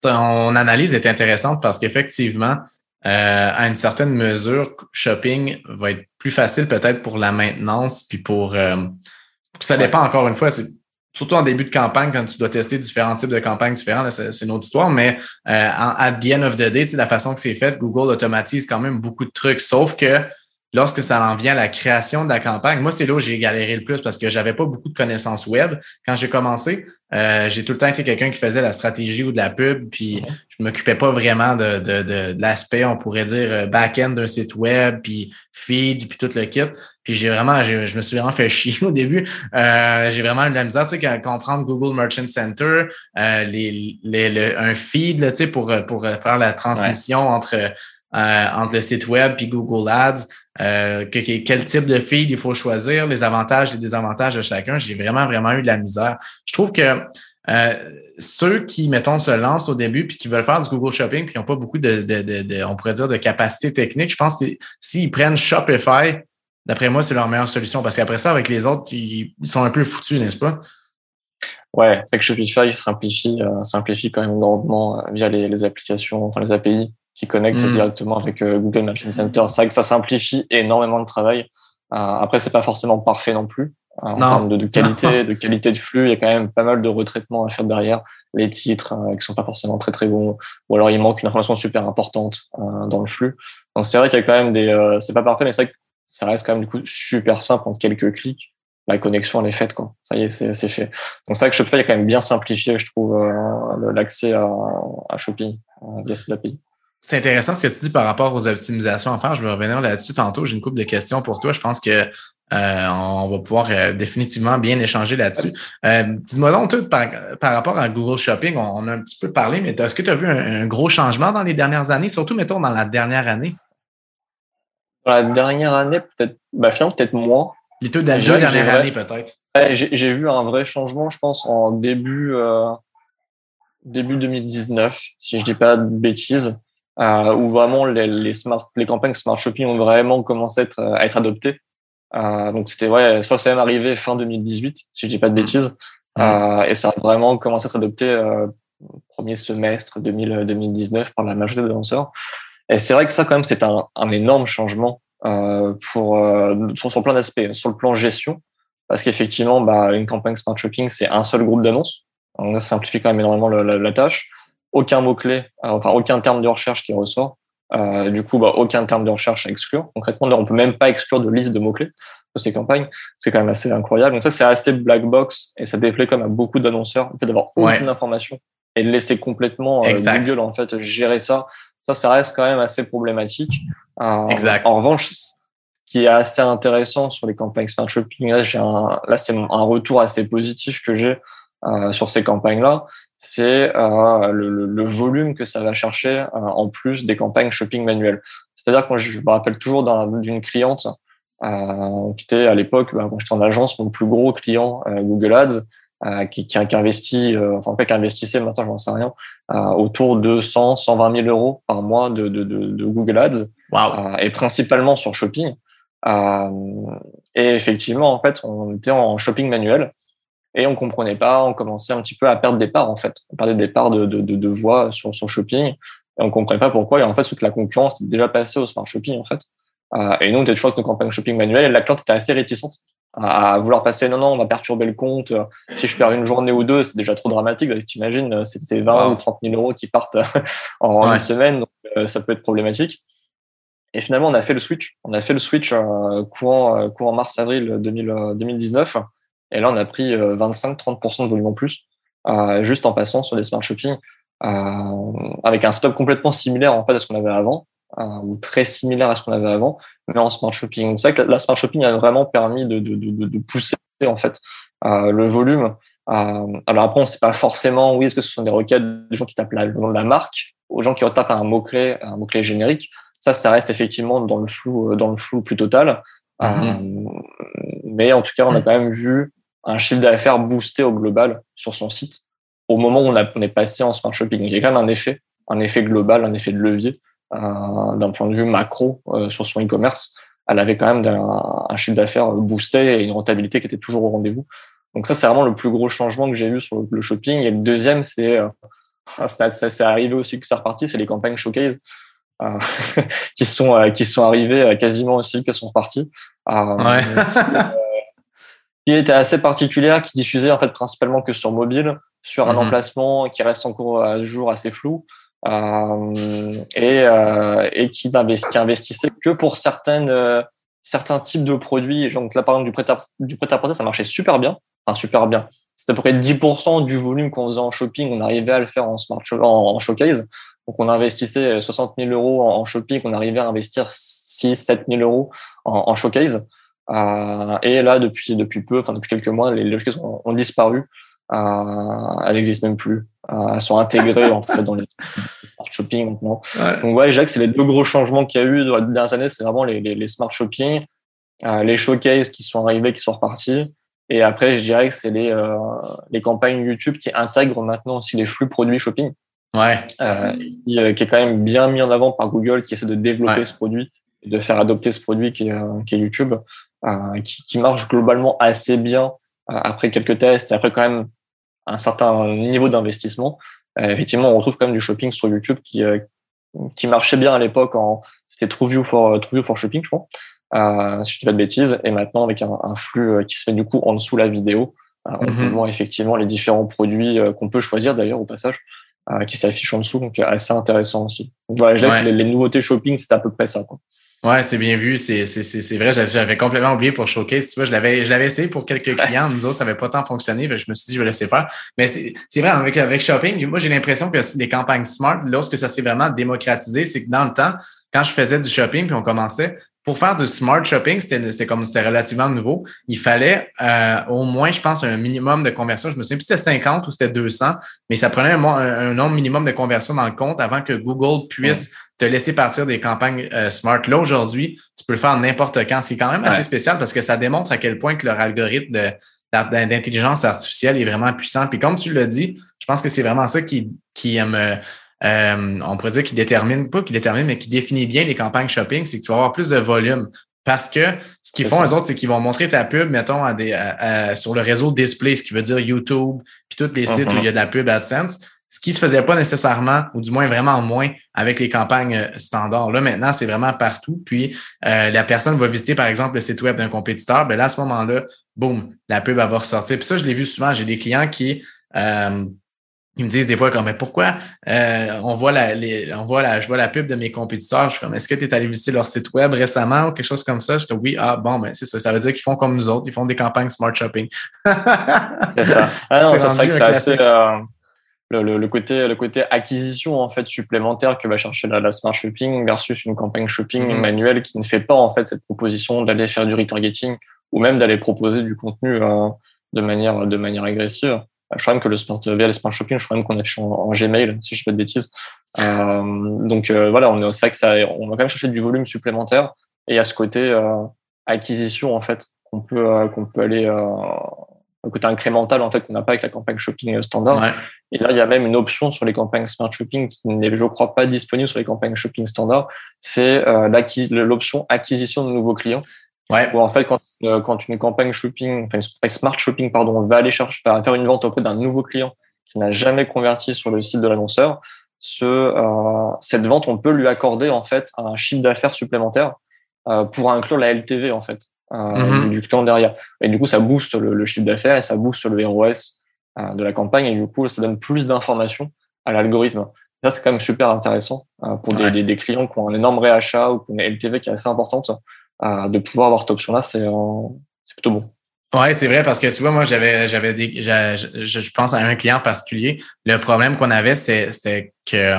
Ton analyse est intéressante parce qu'effectivement, euh, à une certaine mesure, shopping va être plus facile peut-être pour la maintenance puis pour ça dépend encore une fois, c'est surtout en début de campagne, quand tu dois tester différents types de campagnes différentes, c'est une autre histoire, mais euh, à the end of the day, la façon que c'est fait, Google automatise quand même beaucoup de trucs, sauf que lorsque ça en vient à la création de la campagne, moi, c'est là où j'ai galéré le plus parce que j'avais pas beaucoup de connaissances web. Quand j'ai commencé, euh, j'ai tout le temps été quelqu'un qui faisait la stratégie ou de la pub, puis je m'occupais pas vraiment de, de, de, l'aspect, on pourrait dire, euh, back-end d'un site web, puis feed, puis tout le kit. Puis j'ai vraiment, je me suis vraiment fait chier au début. Euh, j'ai vraiment eu de la misère, tu sais, comprendre Google Merchant Center, euh, les, les, un feed, tu sais, pour, pour faire la transmission entre, euh, entre le site web puis Google Ads. Euh, quel type de feed il faut choisir, les avantages, les désavantages de chacun. J'ai vraiment, vraiment eu de la misère. Je trouve que ceux qui, mettons, se lancent au début puis qui veulent faire du Google Shopping puis qui n'ont pas beaucoup de, de, de, on pourrait dire, de capacité technique, je pense que s'ils prennent Shopify, d'après moi, c'est leur meilleure solution parce qu'après ça, avec les autres, ils, sont un peu foutus, n'est-ce pas? Ouais, c'est que Shopify simplifie, euh, simplifie quand même grandement euh, via les, les, applications, enfin les API qui connectent mm. directement avec euh, Google Machine Center. C'est vrai que ça simplifie énormément le travail. après, c'est pas forcément parfait non plus. en termes de, de qualité, de qualité de flux, il y a quand même pas mal de retraitements à faire derrière. Les titres qui sont pas forcément très très bons, ou alors il manque une information super importante dans le flux. Donc c'est vrai qu'il y a quand même des, c'est pas parfait, mais c'est vrai que ça reste quand même du coup super simple en quelques clics la connexion elle est faite quoi. Ça y est, c'est fait. Donc c'est vrai que Shopify a quand même bien simplifié, je trouve, euh, l'accès à, à, Shopping euh, via ces API. C'est intéressant ce que tu dis par rapport aux optimisations à faire. Je vais revenir là-dessus tantôt. J'ai une couple de questions pour toi. Je pense que euh, on va pouvoir définitivement bien échanger là-dessus. Dis-moi donc, tout par, rapport à Google Shopping, on, a un petit peu parlé, mais est-ce que tu as vu un, gros changement dans les dernières années, surtout, mettons, dans la dernière année? Dans la dernière année, peut-être, bah, finalement, peut-être moins. Les deux, dernières années, peut-être. J'ai vu un vrai changement, je pense, en début, euh, début 2019, si je dis pas de bêtises, euh, où vraiment les, les, smart, les campagnes smart shopping ont vraiment commencé à être, à être adoptées. Euh, donc c'était ouais, soit c'est même arrivé fin 2018, si je dis pas de bêtises, mmh. euh, et ça a vraiment commencé à être adopté euh, premier semestre 2000, 2019 par la majorité des lanceurs. Et c'est vrai que ça quand même c'est un, un énorme changement euh, pour euh, sur, sur plein d'aspects. Sur le plan gestion, parce qu'effectivement, bah, une campagne Smart Shopping, c'est un seul groupe d'annonces. Donc ça simplifie quand même énormément la, la, tâche. Aucun mot-clé, euh, enfin aucun terme de recherche qui ressort. Euh, du coup, bah, aucun terme de recherche à exclure. Concrètement, on peut même pas exclure de liste de mots-clés de ces campagnes. C'est quand même assez incroyable. Donc ça, c'est assez black box et ça déplaît comme à beaucoup d'annonceurs, le fait d'avoir aucune information et de laisser complètement euh, Google en fait gérer ça. Ça, ça reste quand même assez problématique. Euh, exact. En revanche, ce qui est assez intéressant sur les campagnes Smart Shopping, là, j'ai un, là, c'est un retour assez positif que j'ai euh, sur ces campagnes-là, c'est euh, le, le, volume que ça va chercher euh, en plus des campagnes shopping manuelles. C'est-à-dire quand je me rappelle toujours d'une cliente euh, qui était à l'époque, bah, quand j'étais en agence, mon plus gros client Google Ads, euh, qui, qui, qui, investit, euh, enfin, en fait, qui investissait, maintenant, j'en sais rien, euh, autour de 100, 120 000 euros par mois de, de, de, de Google Ads, wow. et principalement sur Shopping. et effectivement, en fait, on était en shopping manuel et on comprenait pas, on commençait un petit peu à perdre des parts, en fait. On perdait des parts de, de, de, de voix sur, sur Shopping et on comprenait pas pourquoi. Et en fait, c'est que la concurrence était déjà passée au Smart Shopping, en fait. et nous, on était toujours avec nos campagnes shopping manuel et la cliente était assez réticente à vouloir passer non non on va perturber le compte. Si je perds une journée ou deux c'est déjà trop dramatique. T'imagines c'était 20 ou 30 000 euros qui partent en une semaine. Donc euh, ça peut être problématique. Et finalement on a fait le switch. On a fait le switch euh, courant euh, courant mars avril 2019 et là on a pris 25-30% de volume en plus juste en passant sur des smart shopping avec un stop complètement similaire en fait à ce qu'on avait avant ou très similaire à ce qu'on avait avant, mais en smart shopping. C'est vrai que la smart shopping a vraiment permis de, de, de, de pousser en fait euh, le volume. Euh, alors après, on ne sait pas forcément, oui, est-ce que ce sont des requêtes des gens qui tapent le nom de la marque, aux gens qui retapent un mot-clé, un mot-clé générique. Ça, ça reste effectivement dans le flou, dans le flou plus total. Mm-hmm. Euh, mais en tout cas, on a quand même vu un chiffre d'affaires boosté au global sur son site au moment où on, a, on est passé en smart shopping. Il y a quand même un effet, un effet global, un effet de levier d'un point de vue macro euh, sur son e-commerce, elle avait quand même un, un chiffre d'affaires boosté et une rentabilité qui était toujours au rendez-vous. Donc ça, c'est vraiment le plus gros changement que j'ai eu sur le shopping. Et le deuxième, c'est euh, ça, c'est arrivé aussi que ça reparti, c'est les campagnes showcase euh, qui sont euh, qui sont arrivées quasiment aussi que sont reparties. Ouais. Qui, était assez particulière, qui diffusait en fait principalement que sur mobile, sur un mm-hmm. emplacement qui reste encore à jour assez flou. Euh, et, euh, et qui, qui investissait que pour certaines, euh, certains types de produits. Donc là, par exemple, du prêt-à-porter, ça marchait super bien. Enfin, super bien. C'était à peu près 10% du volume qu'on faisait en shopping. On arrivait à le faire en, smart en, showcase. Donc, on investissait 60 000 euros en, shopping. On arrivait à investir 6 7 000 euros en, en showcase. Euh, et là, depuis, depuis peu, enfin depuis quelques mois, les, showcases ont, ont disparu. Euh, elles n'existent même plus. Euh, elles sont intégrées en fait dans les smart shopping maintenant. Ouais. Donc ouais, je dirais que c'est les deux gros changements qu'il y a eu dans les dernières années, c'est vraiment les, les, les, smart shopping, euh, les showcases qui sont arrivés, qui sont repartis, Et après, je dirais que c'est les, euh, les campagnes YouTube qui intègrent maintenant aussi les flux produits shopping. Ouais. Euh, qui, qui, est quand même bien mis en avant par Google, qui essaie de développer ce produit et de faire adopter ce produit qui est, euh, qui est YouTube, qui, qui, marche globalement assez bien après quelques tests et après quand même un certain niveau d'investissement. effectivement, on retrouve quand même du shopping sur YouTube qui, qui marchait bien à l'époque en c'était TrueView for TrueView for Shopping, je crois, euh, si je dis pas de bêtises, et maintenant avec un, un, flux qui se fait du coup en dessous la vidéo, euh, on mm -hmm. peut voir effectivement les différents produits qu'on peut choisir d'ailleurs au passage, euh, qui s'affichent en dessous, donc assez intéressant aussi. Donc, voilà, je ouais. les, les, nouveautés shopping, c'est à peu près ça. Quoi. Ouais, c'est bien vu. C'est, c'est, c'est vrai. J'avais complètement oublié pour Showcase. Tu vois, je l'avais, je l'avais essayé pour quelques clients. Nous autres, ça n'avait pas tant fonctionné. Je me suis dit, je vais laisser faire. Mais c'est, c'est vrai, avec, avec Shopping, moi, j'ai l'impression que les campagnes smart, lorsque ça s'est vraiment démocratisé, c'est que dans le temps, quand je faisais du shopping puis on commençait, pour faire du smart shopping, c'était, c'était comme c'était relativement nouveau. Il fallait euh, au moins, je pense, un minimum de conversion. Je me souviens plus si c'était 50 ou c'était 200, mais ça prenait un, un, nombre minimum de conversion dans le compte avant que Google puisse. Te laisser partir des campagnes euh, smart. Là, aujourd'hui, tu peux le faire n'importe quand. C'est quand même assez ouais. spécial parce que ça démontre à quel point que leur algorithme de, d'intelligence artificielle est vraiment puissant. Puis comme tu l'as dit, je pense que c'est vraiment ça qui, qui me, euh, on pourrait dire qui détermine, pas qui détermine, mais qui définit bien les campagnes shopping, c'est que tu vas avoir plus de volume. Parce que ce qu'ils font, les autres, c'est qu'ils vont montrer ta pub, mettons, à des, à, à, sur le réseau display, ce qui veut dire YouTube, puis tous les sites uh -huh. où il y a de la pub AdSense, ce qui se faisait pas nécessairement, ou du moins vraiment moins, avec les campagnes standards. Là, maintenant, c'est vraiment partout. Puis euh, la personne va visiter, par exemple, le site web d'un compétiteur, ben là, à ce moment-là, boum, la pub va ressortir. Puis ça, je l'ai vu souvent. J'ai des clients qui euh, ils me disent des fois comme mais pourquoi euh, on voit la les, on voit la je vois la pub de mes compétiteurs je suis comme est-ce que tu es allé visiter leur site web récemment ou quelque chose comme ça? Je dis oui ah bon ben c'est ça ça veut dire qu'ils font comme nous autres ils font des campagnes smart shopping c'est ça ah non que c'est euh, le, le, le, côté le côté acquisition en fait supplémentaire que va chercher la, la smart shopping versus une campagne shopping mm manuelle qui ne fait pas en fait cette proposition d'aller faire du retargeting ou même d'aller proposer du contenu euh, de manière de manière agressive je crois même que le smart via le smart shopping, je crois même qu'on affiche en, en, Gmail, si je fais de bêtises. Euh, donc euh, voilà, on c'est vrai que ça, on va quand même chercher du volume supplémentaire et à ce côté euh, acquisition en fait qu'on peut euh, qu'on peut aller au côté incrémental en fait qu'on n'a pas avec la campagne shopping standard. Ouais. Et là, il y a même une option sur les campagnes smart shopping qui n'est, je crois, pas disponible sur les campagnes shopping standard. C'est l'option acquisition de nouveaux clients. Ouais. Où en fait, quand, euh, quand une campagne shopping, enfin une smart shopping, pardon, on va aller chercher, faire une vente auprès d'un nouveau client qui n'a jamais converti sur le site de l'annonceur, ce, euh, cette vente, on peut lui accorder en fait un chiffre d'affaires supplémentaire euh, pour inclure la LTV en fait euh, mm-hmm. du, client derrière. Et du coup, ça booste le, le chiffre d'affaires et ça booste le ROS euh, de la campagne et du coup, ça donne plus d'informations à l'algorithme. Ça, c'est quand même super intéressant euh, pour des, ouais. des, des, clients qui ont un énorme réachat ou qui ont une LTV qui est assez importante de pouvoir avoir cette option-là, c'est c'est plutôt bon. Ouais, c'est vrai parce que tu vois, moi, j'avais, j'avais des, je, je, pense à un client particulier. Le problème qu'on avait, c'était que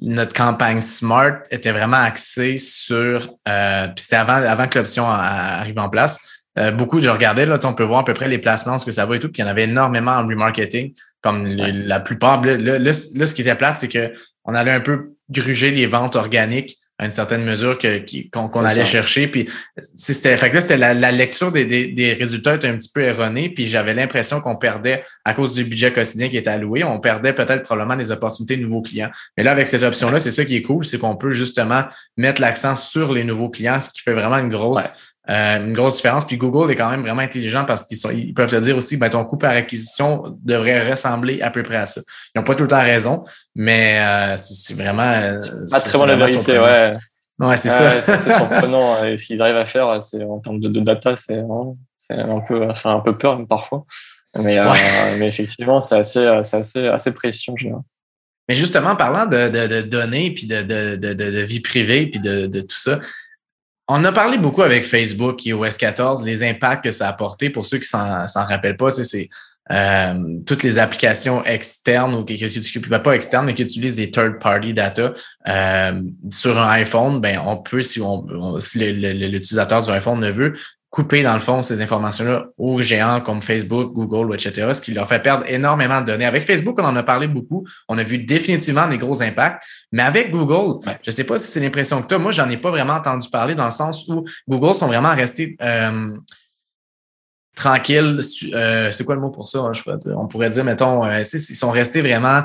notre campagne Smart était vraiment axée sur, euh, puis c'était avant, avant que l'option arrive en place. Euh, beaucoup, je regardais, là, on peut voir à peu près les placements, ce que ça va et tout, puis il y en avait énormément en remarketing, comme ouais. la plupart. Là, là, là, ce qui était plate, c'est que on allait un peu gruger les ventes organiques à une certaine mesure que, qu'on, allait ça. chercher. Puis c'était, fait que là, c'était la, la lecture des, des, des, résultats était un petit peu erronée. Puis j'avais l'impression qu'on perdait, à cause du budget quotidien qui était alloué, on perdait peut-être probablement des opportunités de nouveaux clients. Mais là, avec cette option-là, c'est ça qui est cool, c'est qu'on peut justement mettre l'accent sur les nouveaux clients, ce qui fait vraiment une grosse. Ouais euh, une grosse différence. Puis Google est quand même vraiment intelligent parce qu'ils sont, ils peuvent te dire aussi, ben, ton coût par acquisition devrait ressembler à peu près à ça. Ils n'ont pas tout le temps raison, mais euh, c'est vraiment. Euh, pas très bonne vérité, ouais. Ouais, c'est ça. c'est surprenant. Et ce qu'ils arrivent à faire, c'est en termes de, de data, c'est un peu, enfin, un peu peur parfois. Mais, ouais. euh, mais effectivement, c'est assez, assez, assez précis en général. Mais justement, parlant de, de, de données, puis de, de, de, de, vie privée, puis de, de tout ça, on a parlé beaucoup avec Facebook et OS 14, les impacts que ça a apporté. Pour ceux qui s'en rappellent pas, c'est euh, toutes les applications externes ou qui n'utilisent pas externes, mais qui utilisent des third-party data euh, sur un iPhone, ben on peut, si, on, on si l'utilisateur du iPhone ne veut, couper, dans le fond, ces informations-là aux géants comme Facebook, Google, etc., ce qui leur fait perdre énormément de données. Avec Facebook, on en a parlé beaucoup. On a vu définitivement des gros impacts. Mais avec Google, ouais. je ne sais pas si c'est l'impression que tu as. Moi, j'en ai pas vraiment entendu parler dans le sens où Google sont vraiment restés... Euh, tranquille. Euh, c'est quoi le mot pour ça? Hein, je pourrais dire? On pourrait dire, mettons, euh, ils sont restés vraiment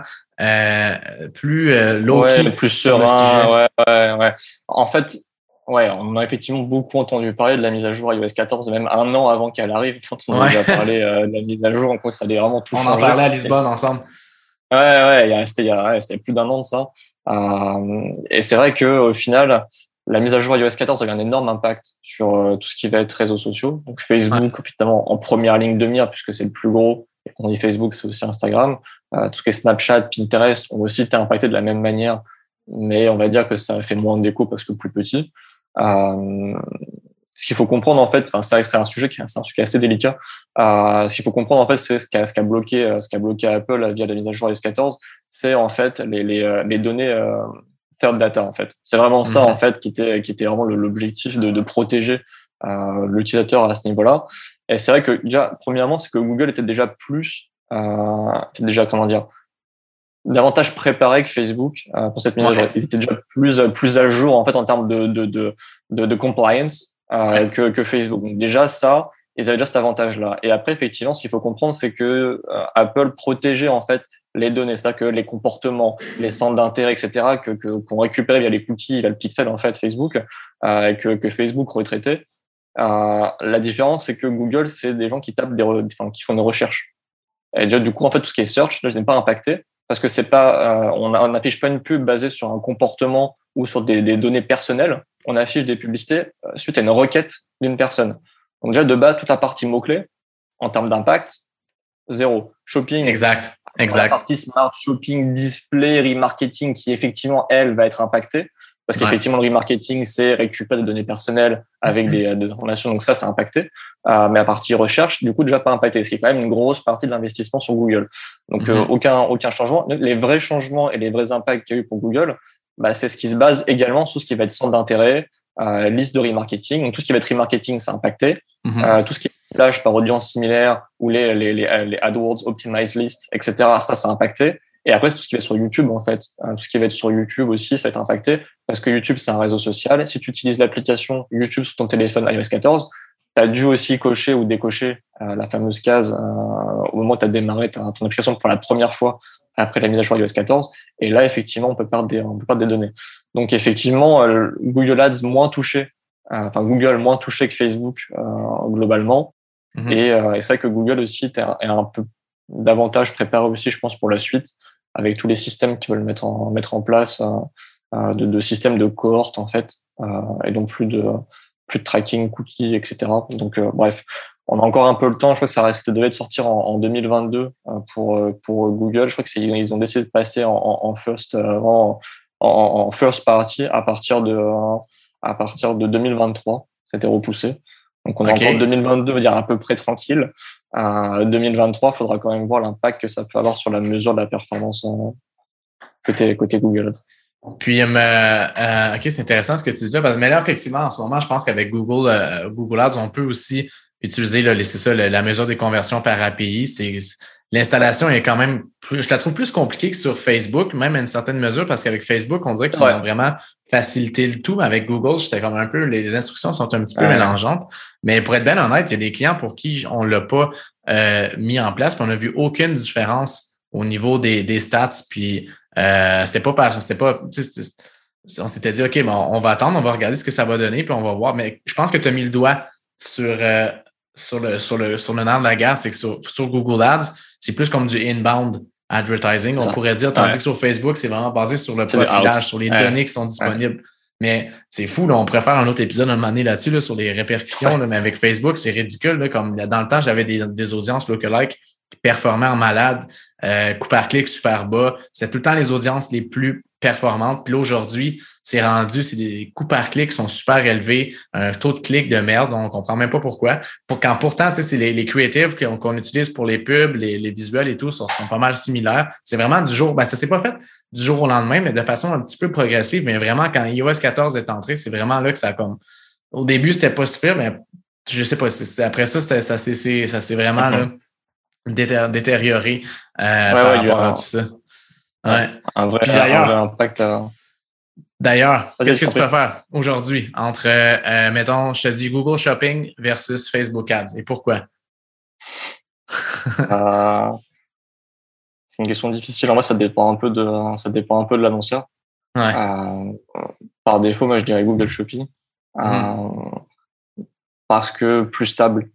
plus low-key. plus serein. Ouais, ouais, ouais. En fait, ouais, on a effectivement beaucoup entendu parler de la mise à jour iOS 14, même un an avant qu'elle arrive. Quand on a déjà parlé de la mise à jour, en ça allait vraiment tout On en parlait à Lisbonne ensemble. Ouais, ouais, c'était plus d'un an de ça. et c'est vrai qu'au final, la mise à jour iOS 14 a eu un énorme impact sur euh, tout ce qui va être réseaux sociaux. Donc Facebook, évidemment, en première ligne de mire, puisque c'est le plus gros. Et quand on dit Facebook, c'est aussi Instagram. Euh, tout ce qui est Snapchat, Pinterest ont aussi été impactés de la même manière, mais on va dire que ça a fait moins d'écho parce que plus petit. Euh, ce qu'il faut comprendre en fait, enfin c'est c'est un sujet qui est, un sujet assez délicat. Euh, ce qu'il faut comprendre en fait, c'est ce qui a, ce qui a bloqué, ce qui a bloqué Apple via la mise à jour iOS 14, c'est en fait les, les, les données third data en fait. C'est vraiment ça en fait qui était qui était vraiment l'objectif de, de, protéger euh, l'utilisateur à ce niveau-là. Et c'est vrai que déjà premièrement c'est que Google était déjà plus euh, déjà comment dire davantage préparé que Facebook euh, pour cette mise à jour. Ils étaient déjà plus plus à jour en fait en termes de de de, de, compliance euh, que que Facebook. Donc déjà ça ils avaient déjà cet avantage-là. Et après, effectivement, ce qu'il faut comprendre, c'est que euh, Apple protégeait en fait les données, c'est-à-dire que les comportements, les centres d'intérêt, etc., que qu'on récupérait via les cookies, via le pixel en fait Facebook, euh, que, que Facebook retraitait. Euh, la différence, c'est que Google, c'est des gens qui tapent des, enfin, qui font des recherches. Et déjà, du coup, en fait, tout ce qui est search, là, je n'ai pas impacté parce que c'est pas, euh, on n'affiche pas une pub basée sur un comportement ou sur des, des données personnelles. On affiche des publicités euh, suite à une requête d'une personne. Donc déjà, de bas, toute la partie mots-clés, en termes d'impact, zéro. Shopping. Exact. Exact. La partie smart shopping, display, remarketing qui effectivement, elle, va être impactée. Parce qu'effectivement, le remarketing, c'est récupérer des données personnelles avec des, des informations. Donc ça, c'est impacté. Euh, mais à partie recherche, du coup, déjà pas impacté. Ce qui est quand même une grosse partie de l'investissement sur Google. Donc euh, mm-hmm. aucun, aucun changement. Les vrais changements et les vrais impacts qu'il y a eu pour Google, bah, c'est ce qui se base également sur ce qui va être centre d'intérêt, euh, liste de remarketing. Donc tout ce qui va être remarketing, c'est impacté. Mm-hmm. Euh, tout ce qui est plage par audience similaire ou les, les, les, les AdWords Optimized List, etc. Ça, ça a impacté. Et après, tout ce qui va être sur YouTube, en fait, hein, tout ce qui va être sur YouTube aussi, ça va être impacté parce que YouTube, c'est un réseau social. Si tu utilises l'application YouTube sur ton téléphone iOS 14, tu as dû aussi cocher ou décocher euh, la fameuse case euh, au moment où tu as démarré ton application pour la première fois après la mise à jour iOS 14. Et là, effectivement, on peut perdre des, on peut perdre des données. Donc, effectivement, euh, Google Ads moins touché, enfin Google moins touché que Facebook globalement. Mhm. Et, euh, et c'est vrai que Google aussi est un, peu davantage préparé aussi, je pense, pour la suite, avec tous les systèmes qu'ils veulent mettre en, mettre en place, euh, euh, de, de, systèmes de cohorte, en fait, et donc plus de, plus de tracking, cookies, etc. Donc, bref, on a encore un peu le temps. Je crois que ça reste devait de sortir en, en 2022 pour pour Google. Je crois que ils ont décidé de passer en, en first en, en, first party à partir de à partir de 2023. C'était repoussé. Donc on est encore 2022, dire à peu près tranquille. Euh, 2023, il faudra quand même voir l'impact que ça peut avoir sur la mesure de la performance côté, côté Google. Puis, euh, euh, ok, c'est intéressant ce que tu dis là, parce que mais là, effectivement, en ce moment, je pense qu'avec Google, euh, Google Ads, on peut aussi utiliser là, c'est ça, la, mesure des conversions par API. C'est l'installation est quand même plus, je la trouve plus compliquée que sur Facebook, même à une certaine mesure, parce qu'avec Facebook, on dirait qu'ils ont vraiment facilité le tout. Mais avec Google, j'étais comme un peu, les instructions sont un petit peu mélangeantes. Mais pour être bien honnête, il y a des clients pour qui on l'a pas euh, mis en place, puis on n'a vu aucune différence au niveau des, des stats. Puis euh, c'est pas par, c'est pas, on s'était dit, OK, bon, on va attendre, on va regarder ce que ça va donner, puis on va voir. Mais je pense que tu as mis le doigt sur, euh, sur le, sur le, sur le nerf de la guerre, c'est que sur, sur Google Ads, c'est plus comme du inbound advertising, on pourrait dire, tandis que sur Facebook, c'est vraiment basé sur le profilage, sur les données qui sont disponibles. Mais c'est fou, là, on faire un autre épisode un moment donné là-dessus, là, sur les répercussions, mais avec Facebook, c'est ridicule. Là, comme dans le temps, j'avais des, des audiences lookalike qui performaient en malade, euh, coup par clic super bas. C'était tout le temps les audiences les plus performantes. Puis là, aujourd'hui, c'est rendu, c'est des coûts par clic qui sont super élevés, un taux de clic de merde, on comprend même pas pourquoi. Pour quand pourtant, c'est les, les creatives qu'on utilise pour les pubs, les, les visuels et tout, sont, sont pas mal similaires. C'est vraiment du jour, ben ça s'est pas fait du jour au lendemain, mais de façon un petit peu progressive. Mais vraiment, quand iOS 14 est entré, c'est vraiment là que ça a comme. Au début, c'était pas super, mais je sais pas, après ça, ça, ça s'est vraiment là, détérioré euh, par rapport à tout ça. Ouais. Un vrai, un vrai impact. Euh, D'ailleurs, qu'est-ce que tu préfères aujourd'hui entre, euh, mettons, je te dis Google Shopping versus Facebook Ads et pourquoi? c'est une question difficile. En vrai, ça dépend un peu de, ça dépend un peu de l'annonceur. par défaut, moi, je dirais Google Shopping. Mhm parce que plus stable.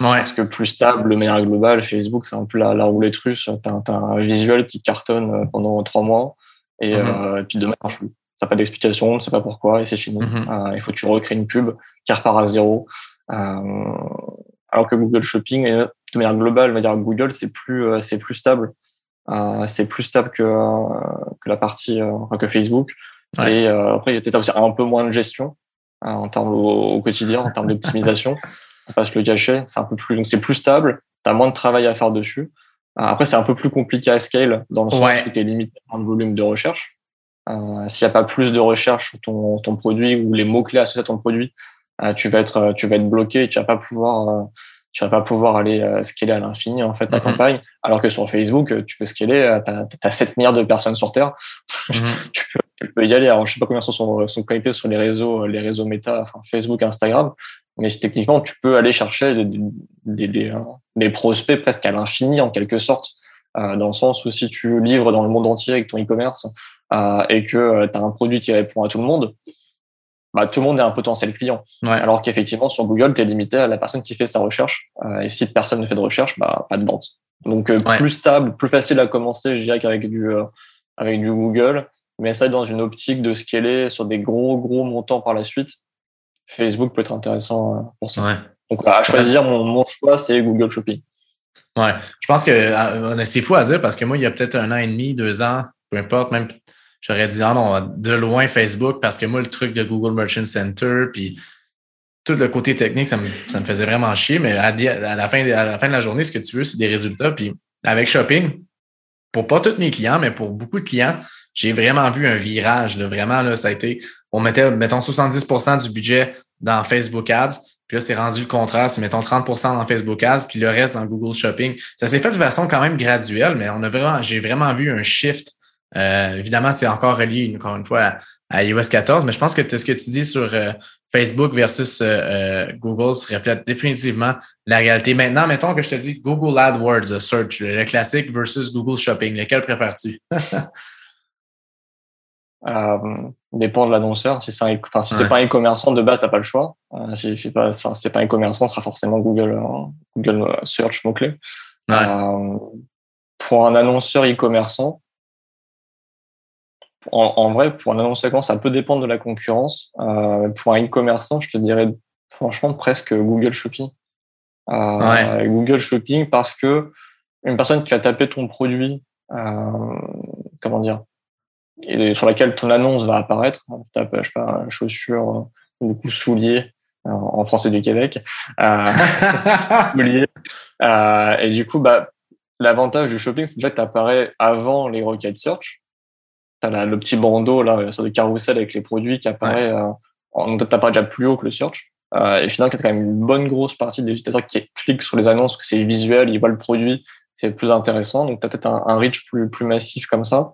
Parce que plus stable, de manière globale, Facebook, c'est un peu la, la roulette russe. Tu as, un visuel qui cartonne euh, pendant trois mois et, mhm. euh, et puis demain, marche plus. Ça pas d'explication, on ne sait pas pourquoi et c'est fini. Mhm. Euh, il faut que tu recrées une pub qui repart à zéro. Euh, alors que Google Shopping, de manière globale, on va dire Google, c'est plus, c'est plus stable. c'est plus stable que, que la partie, que Facebook. Et après, il y a peut-être aussi un peu moins de gestion. En termes au, quotidien, en termes d'optimisation. On passe le cachet, c'est un peu plus, donc c'est plus stable. Tu as moins de travail à faire dessus. Euh, après, c'est un peu plus compliqué à scale dans le sens où tu es limité en volume de recherche. Euh, S'il n'y a pas plus de recherche sur ton, ton produit ou les mots-clés associés à ton produit, euh, tu vas être, tu vas être bloqué et tu vas pas pouvoir, euh, tu vas pas pouvoir aller scaler à l'infini, en fait, ta mm-hmm. campagne. Alors que sur Facebook, tu peux scaler, tu as, as, 7 milliards de personnes sur Terre. Mm-hmm. tu peux tu peux y aller. Alors, je sais pas combien sont, sont connectés sur les réseaux, les réseaux méta, enfin, Facebook, Instagram, mais techniquement, tu peux aller chercher des, des, des, des prospects presque à l'infini, en quelque sorte, euh, dans le sens où si tu livres dans le monde entier avec ton e-commerce euh, et que euh, tu as un produit qui répond à tout le monde, bah, tout le monde est un potentiel client. Alors qu'effectivement, sur Google, tu es limité à la personne qui fait sa recherche. Euh, et si personne ne fait de recherche, bah, pas de vente. Donc, euh, plus stable, plus facile à commencer, je dirais, qu'avec du, avec du Google mais ça dans une optique de scaler sur des gros, gros montants par la suite. Facebook peut être intéressant euh, pour ça. Donc, à choisir, mon, mon choix, c'est Google Shopping. Ouais, je pense que euh, c'est fou à dire parce que moi, il y a peut-être un an et demi, deux ans, peu importe, même j'aurais dit, ah non, de loin Facebook parce que moi, le truc de Google Merchant Center, puis tout le côté technique, ça me, ça me faisait vraiment chier, mais à, la fin, à la fin de la journée, ce que tu veux, c'est des résultats. Puis avec Shopping, pour pas tous mes clients, mais pour beaucoup de clients, j'ai vraiment vu un virage. Là, vraiment, là, ça a été, on mettait, mettons, 70% du budget dans Facebook Ads. Puis là, c'est rendu le contraire. C'est, mettons, 30% dans Facebook Ads, puis le reste dans Google Shopping. Ça s'est fait de façon quand même graduelle, mais on a vraiment, j'ai vraiment vu un shift. Euh, évidemment, c'est encore relié, encore une fois, à, iOS 14, mais je pense que ce que tu dis sur euh, Facebook versus euh, Google se reflète définitivement la réalité. Maintenant, mettons que je te dis Google AdWords, search, le classique versus Google Shopping. Lequel préfères-tu? Euh, dépend de l'annonceur. Si c'est un, enfin, si c'est pas un e-commerçant de base, t'as pas le choix. Euh, si, si pas, enfin, c'est pas un e-commerçant, ce sera forcément Google, euh, Google euh, Search mot clé. Euh, pour un annonceur e-commerçant, en, en, vrai, pour un annonceur, ça peut dépendre de la concurrence. Euh, pour un e-commerçant, je te dirais franchement presque Google Shopping. Ouais. Google Shopping parce que une personne qui va taper ton produit, comment dire, et sur laquelle ton annonce va apparaître. Tu tapes, je sais pas, chaussures, du coup, souliers, en français du Québec. Euh, souliers. Euh, et du coup, bah, l'avantage du shopping, c'est déjà que tu apparais avant les requêtes search. Tu as le petit bandeau, là, sur le carrousel avec les produits qui apparaît, ouais. euh, tu déjà plus haut que le search. Euh, et finalement, tu as quand même une bonne grosse partie des utilisateurs qui cliquent sur les annonces, que c'est visuel, ils voient le produit, c'est plus intéressant. Donc, tu as peut-être un, un, reach plus, plus massif comme ça.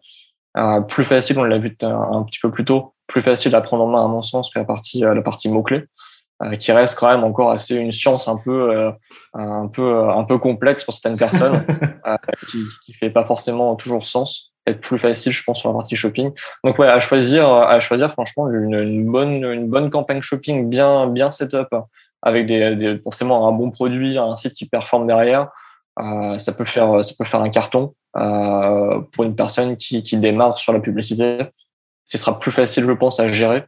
Euh, plus facile, on l'a vu un, petit peu plus tôt, plus facile à prendre en main à mon sens que la partie, euh, la partie mots-clés, euh, qui reste quand même encore assez une science un peu, un peu, un peu complexe pour certaines personnes, qui, qui fait pas forcément toujours sens être plus facile, je pense, sur la partie shopping. Donc ouais, à choisir, à choisir franchement une, une bonne, une bonne campagne shopping bien, bien setup avec des, des, forcément un bon produit, un site qui performe derrière. Euh, ça peut faire, ça peut faire un carton. Euh, pour une personne qui, qui démarre sur la publicité, ce sera plus facile, je pense, à gérer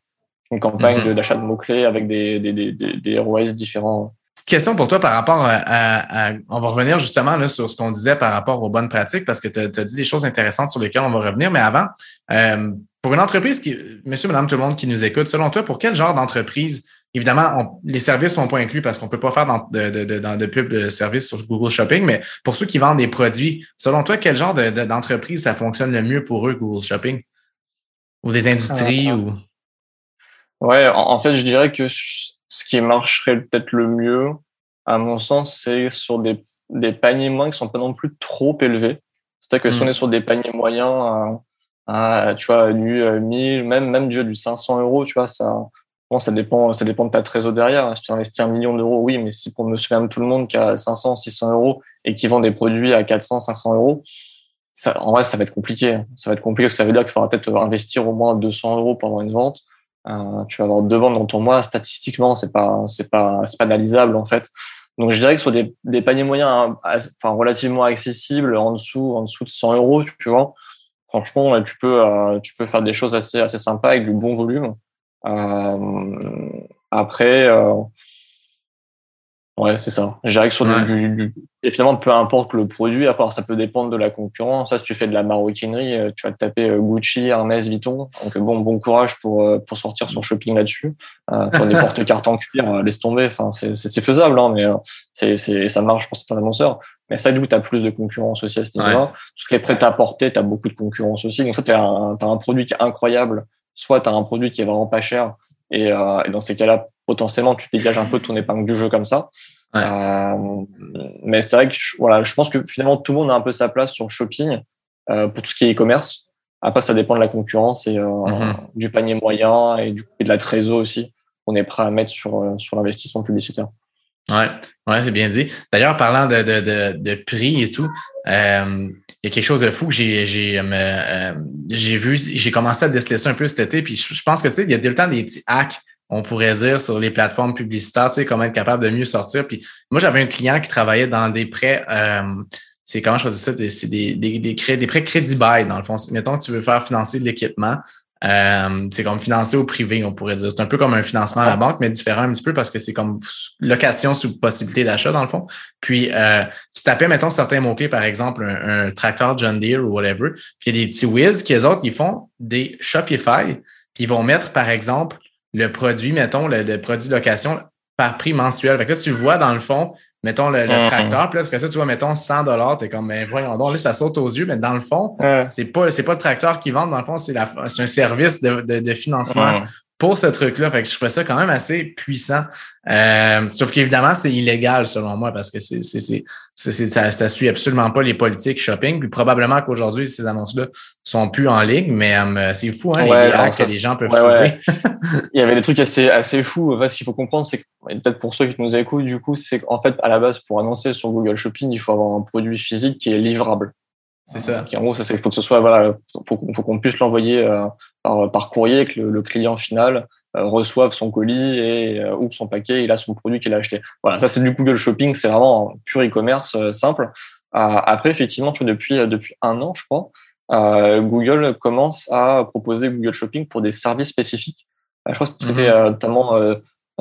une campagne mm -hmm. d'achat de, mots-clés avec des, des, des, des ROS différents. Question pour toi par rapport à, à, à on va revenir justement là, sur ce qu'on disait par rapport aux bonnes pratiques parce que tu as, dit des choses intéressantes sur lesquelles on va revenir, mais avant, euh, pour une entreprise qui, monsieur, madame, tout le monde qui nous écoute, selon toi, pour quel genre d'entreprise Évidemment, on, les services sont pas inclus parce qu'on peut pas faire dans, de, de, de, dans de pub de services sur Google Shopping, mais pour ceux qui vendent des produits, selon toi, quel genre d'entreprise ça fonctionne le mieux pour eux, Google Shopping? Ou des industries euh, ou? Ouais, en, en, fait, je dirais que ce qui marcherait peut-être le mieux, à mon sens, c'est sur des, des paniers moyens qui sont pas non plus trop élevés. C'est-à-dire que mmh. si on est sur des paniers moyens à, à tu vois, du 1000, même, même du 500 euros, tu vois, ça, Ça dépend, ça dépend de ta trésor derrière. Si tu investis un million d'euros, oui, mais si pour monsieur même tout le monde qui a 500, 600 euros et qui vend des produits à 400, 500 euros, en vrai, ça va être compliqué. Ça va être compliqué. Ça veut dire qu'il faudra peut-être investir au moins 200 euros pour avoir une vente. Euh, tu vas avoir deux ventes dans ton mois. Statistiquement, c'est pas, c'est pas, c'est pas analysable en fait. Donc, je dirais que sur des, paniers moyens, enfin relativement accessibles, en dessous, en dessous de 100 euros, tu vois. Franchement, tu peux, euh, tu peux faire des choses assez, assez sympas avec du bon volume. Euh, après, euh, ouais, c'est ça. Que sur du, du, et finalement, peu importe le produit, à part ça peut dépendre de la concurrence. Ça, si tu fais de la maroquinerie, euh, tu vas te taper Gucci, Hermès, Vuitton. Donc bon, bon courage pour pour sortir son shopping là-dessus. Euh, pour des porte-cartes en cuir, laisse tomber. Enfin, c'est faisable, hein, mais c'est c'est ça marche pour certains annonceurs. Mais ça, du coup, tu as plus de concurrence aussi à ce niveau-là. Tout ce qui est prêt à porter, tu as beaucoup de concurrence aussi. Donc, ça, tu as, as, un produit qui est incroyable soit tu as un produit qui est vraiment pas cher et, euh, et dans ces cas-là, potentiellement, tu dégages un peu ton épingle du jeu comme ça. Euh, mais c'est vrai que je, voilà, je pense que finalement, tout le monde a un peu sa place sur le shopping euh, pour tout ce qui est e-commerce. Après, ça dépend de la concurrence et euh, mm-hmm. du panier moyen et, du, et de la trésor aussi qu'on est prêt à mettre sur, sur l'investissement publicitaire. Ouais, ouais, c'est bien dit. D'ailleurs, parlant de, de, de, de, prix et tout, euh, il y a quelque chose de fou que j'ai j'ai euh, euh, j'ai vu, j'ai commencé à déceler ça un peu cet été, puis je, pense que c'est il y a tout le temps des petits hacks, on pourrait dire, sur les plateformes publicitaires, tu sais, comment être capable de mieux sortir. Puis moi, j'avais un client qui travaillait dans des prêts. Euh, c'est comment je faisais ça? C'est des, des, des, des, prêts crédit buy, dans le fond. Mettons que tu veux faire financer de l'équipement. Euh, c'est comme financer au privé, on pourrait dire. C'est un peu comme un financement à la banque, mais différent un petit peu parce que c'est comme location sous possibilité d'achat, dans le fond. Puis, euh, tu tapais, mettons, certains mots-clés, par exemple, un, tracteur John Deere ou whatever. Puis, il y a des petits whiz qui, eux autres, ils font des Shopify, puis ils vont mettre, par exemple, le produit, mettons, le, le produit de location par prix mensuel. Fait que là, tu vois, dans le fond, mettons le, mm-hmm. tracteur, puis là, après ça, tu vois, mettons 100 dollars, t'es comme, ben, voyons donc, là, ça saute aux yeux, mais dans le fond, c'est pas, c'est pas le tracteur qui vend, dans le fond, c'est la, c'est un service de, de, de financement. Mm-hmm pour ce truc-là. Fait que je trouvais ça quand même assez puissant. Euh, sauf qu'évidemment, c'est illégal selon moi parce que c'est, c'est, c'est, ça, ça suit absolument pas les politiques shopping. Puis probablement qu'aujourd'hui, ces annonces-là sont plus en ligne, mais euh, c'est fou, hein, les hacks que les gens peuvent trouver. Il y avait des trucs assez, assez fous. ce qu'il faut comprendre, c'est que peut-être pour ceux qui nous écoutent, du coup, c'est qu'en fait, à la base, pour annoncer sur Google Shopping, il faut avoir un produit physique qui est livrable. C'est ça. en gros, ça, c'est faut que ce soit voilà, faut, faut qu'on puisse l'envoyer euh, par, par, courrier, que le, client final euh, reçoive son colis et euh, ouvre son paquet, il a son produit qu'il a acheté. Voilà, ça c'est du Google Shopping, c'est vraiment un pur e-commerce simple. après, effectivement, depuis depuis un an, je crois, Google commence à proposer Google Shopping pour des services spécifiques. je crois que c'était mm-hmm. notamment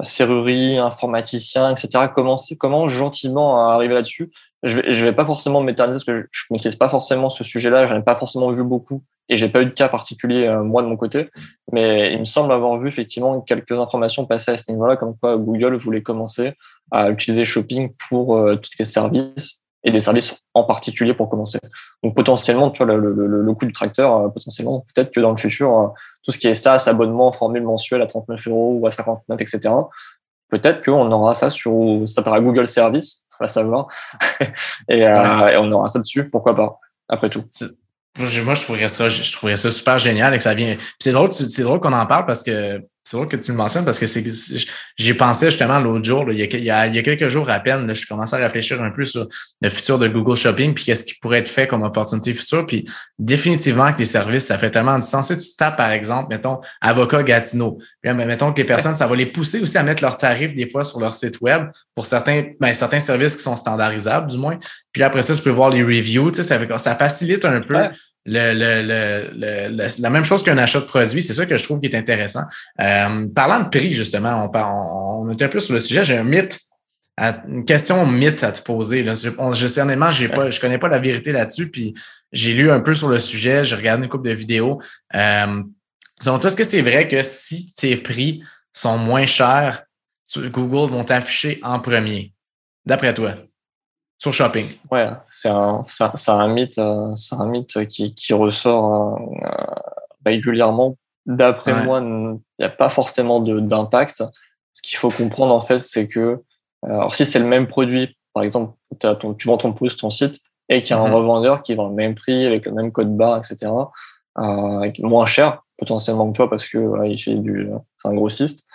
serrurerie, informaticien, etc. Comment, comment gentiment arriver là-dessus? Je vais, je vais pas forcément m'éterniser parce que je, je maîtrise pas forcément ce sujet-là, j'en ai pas forcément vu beaucoup et j'ai pas eu de cas particulier euh, moi de mon côté, mais il me semble avoir vu effectivement quelques informations passer à ce niveau-là, comme quoi Google voulait commencer à utiliser Shopping pour euh, tous les services et des services en particulier pour commencer. Donc potentiellement, tu vois, le, le, le coût du tracteur, euh, potentiellement, peut-être que dans le futur, tout ce qui est SaaS, abonnement, formule mensuelle à 39 euros ou à 59, etc., peut-être qu'on aura ça sur, ça paraît Google Service, va savoir. et, euh, et, on aura ça dessus, pourquoi pas, après tout. Moi, je trouverais ça, je trouverais ça super génial et que ça vient. C'est drôle, c'est drôle qu'on en parle parce que c'est drôle que tu le mentionnes parce que c'est j'ai pensé justement l'autre jour, il, y a, il, y a, quelques jours à peine, là, je commençais à réfléchir un peu sur le futur de Google Shopping puis qu'est-ce qui pourrait être fait comme opportunité future. Puis définitivement que les services, ça fait tellement de sens. Si tu tapes, par exemple, mettons, avocat Gatineau, puis, mettons que les personnes, ça va les pousser aussi à mettre leurs tarifs des fois sur leur site web pour certains, ben, certains services qui sont standardisables, du moins. Puis après ça, tu peux voir les reviews, tu sais, ça facilite un peu le, le, le, la même chose qu'un achat de produit, c'est ça que je trouve qui est intéressant. Euh, parlant de prix, justement, on, on, on était un peu sur le sujet. J'ai un mythe, une question mythe à te poser. Là. Je, je sais honnêtement, j'ai pas, je connais pas la vérité là-dessus, puis j'ai lu un peu sur le sujet, j'ai regardé une couple de vidéos. Euh, toi, est-ce que c'est vrai que si tes prix sont moins chers, Google vont t'afficher en premier, d'après toi? Sur shopping. Ouais, c'est un, c'est un mythe, euh, c'est un mythe qui, qui ressort euh, régulièrement. D'après moi, il n'y a pas forcément d'impact. Ce qu'il faut comprendre en fait, c'est que, euh, alors si c'est le même produit, par exemple, ton, tu vends ton sur ton site et qu'il y a un mm-hmm. revendeur qui vend le même prix avec le même code barre, etc., euh, moins cher potentiellement que toi parce que il fait du, c'est un grossiste.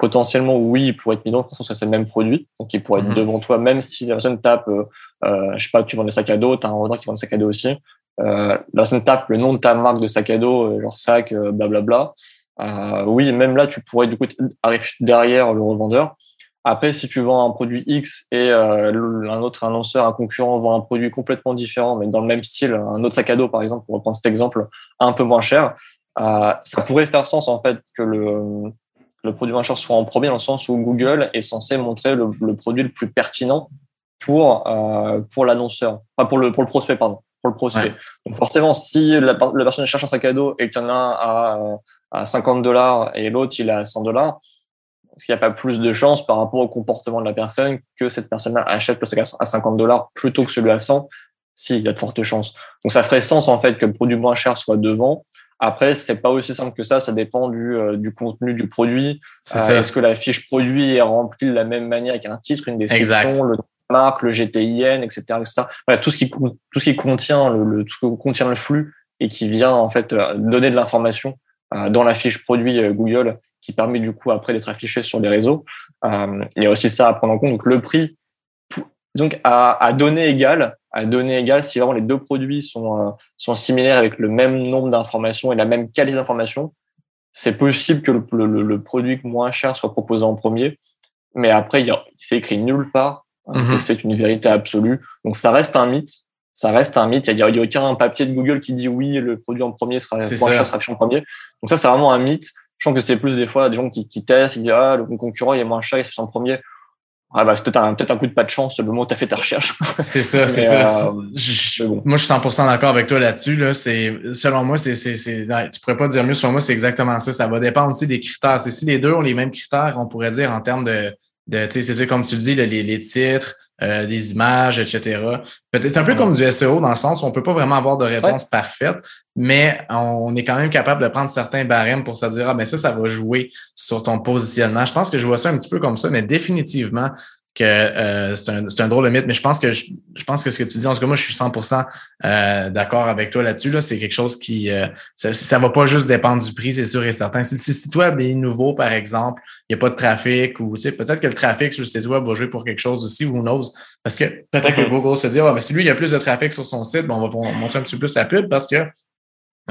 Potentiellement, oui, il pourrait être mis dans parce que c'est le même produit, donc il pourrait être mhm. devant toi, même si la personne tape, euh, je sais pas, tu vends des sacs à dos, tu as un vendeur qui vend des sacs à dos aussi. Euh, la personne tape le nom de ta marque de sac à dos, genre sac, blablabla. Euh, oui, même là, tu pourrais du coup arriver derrière le revendeur. Après, si tu vends un produit X et euh, un autre annonceur, un concurrent vend un produit complètement différent, mais dans le même style, un autre sac à dos, par exemple, pour reprendre cet exemple, un peu moins cher, euh, ça pourrait faire sens en fait que le, le produit moins cher soit en premier, dans le sens où Google est censé montrer le, produit le plus pertinent pour euh, pour l'annonceur, enfin pour le pour le prospect, pardon, pour le prospect. Donc forcément, si la, la, personne cherche un sac à dos et qu'il y en a un à, à 50 dollars et l'autre il est à 100 dollars, est-ce qu'il n'y a pas plus de chances par rapport au comportement de la personne que cette personne-là achète le sac à 50 dollars plutôt que celui à 100 Si, il y a de fortes chances. Donc ça ferait sens en fait que le produit moins cher soit devant. Après, c'est pas aussi simple que ça. Ça dépend du, euh, du contenu du produit. Euh, est-ce que la fiche produit est remplie de la même manière avec un titre, une description, le marque, le GTIN, etc., etc. tout ce qui tout ce qui contient le, tout ce qui contient le flux et qui vient en fait euh, donner de l'information dans la fiche produit Google qui permet du coup après d'être affiché sur les réseaux. Euh, il y a aussi ça à prendre en compte. Donc le prix, donc à, à données égales, à données égales, si vraiment les deux produits sont, euh, sont similaires avec le même nombre d'informations et la même qualité d'informations, c'est possible que le, le, produit moins cher soit proposé en premier. Mais après, il c'est écrit nulle part hein, mhm. c'est une vérité absolue. Donc ça reste un mythe. Ça reste un mythe. Il n'y a, a, aucun papier de Google qui dit oui, le produit en premier sera moins cher, sera en premier. Donc ça, c'est vraiment un mythe. Je pense que c'est plus des fois des gens qui, qui testent, ils disent ah le concurrent il est moins cher, il se en premier. Ah bah, c'est peut-être un, peut un coup de pas de chance le moment où tu as fait ta recherche. C'est ça, c'est ça. Euh, moi, je suis 100% d'accord avec toi là-dessus. Là. C'est, selon moi, c'est, tu pourrais pas dire mieux. Selon moi, c'est exactement ça. Ça va dépendre aussi des critères. C'est si les deux ont les mêmes critères, on pourrait dire en termes de, de tu sais, c'est comme tu le dis, les, les titres, euh, des images, etc. Peut-être c'est un peu comme du SEO dans le sens où on peut pas vraiment avoir de réponse parfaite, mais on est quand même capable de prendre certains barèmes pour se dire ah ben ça ça va jouer sur ton positionnement. Je pense que je vois ça un petit peu comme ça, mais définitivement que euh, c'est un, un, drôle de mythe, mais je pense que je, pense que ce que tu dis, en tout cas, moi, je suis 100% euh, d'accord avec toi là-dessus. Là. C'est quelque chose qui euh, ça, ça va pas juste dépendre du prix, c'est sûr et certain. Si le site web est nouveau, par exemple, il n'y a pas de trafic ou tu sais, peut-être que le trafic sur le site web va jouer pour quelque chose aussi, ou knows? Parce que peut-être que Google se dit, ah, ben, si lui, il y a plus de trafic sur son site, ben, on va montrer un petit peu plus la pub parce que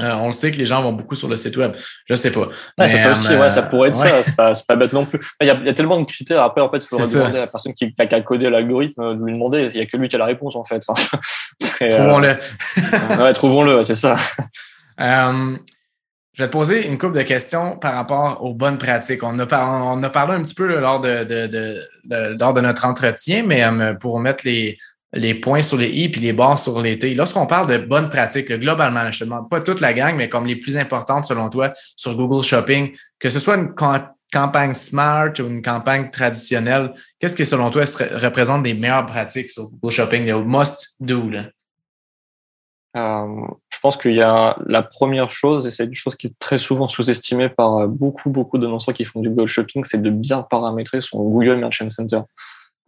euh, on le sait que les gens vont beaucoup sur le site web. Je sais pas. Ouais, ça, aussi, ouais, ça pourrait être ça. C'est pas, pas bête non plus. Il y, a, il y, a, tellement de critères. Après, en fait, il faudrait demander à la personne qui a qu'à coder l'algorithme de lui demander. Il y a que lui qui a la réponse, en fait. trouvons-le. Euh, trouvons-le, c'est ça. Euh, je vais te poser une couple de questions par rapport aux bonnes pratiques. On a, on a parlé un petit peu lors de, de, de, lors de notre entretien, mais pour mettre les, les points sur les i puis les barres sur les t. Lorsqu'on parle de bonnes pratiques, globalement, je te demande pas toute la gang, mais comme les plus importantes selon toi sur Google Shopping, que ce soit une campagne smart ou une campagne traditionnelle, qu'est-ce qui selon toi représente des meilleures pratiques sur Google Shopping, le must do? Là? Euh, je pense qu'il y a la première chose, et c'est une chose qui est très souvent sous-estimée par beaucoup, beaucoup d'annonceurs qui font du Google Shopping, c'est de bien paramétrer son Google Merchant Center.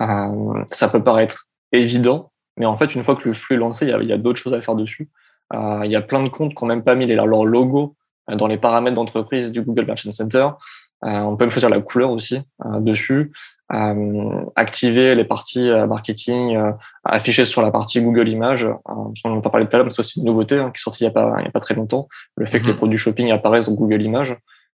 Euh, ça peut paraître évident. Mais en fait, une fois que le flux est lancé, il y a, d'autres choses à faire dessus. Euh, il y a plein de comptes qui n'ont même pas mis leur logo euh, dans les paramètres d'entreprise du Google Merchant Center. Euh, on peut même choisir la couleur aussi euh, dessus. Euh, activer les parties marketing affichées sur la partie Google Images. on en a parlé tout à l'heure, mais c'est aussi une nouveauté hein, qui est sortie il n'y a, pas, a pas très longtemps. Le fait que les mhm. produits shopping apparaissent dans Google Images.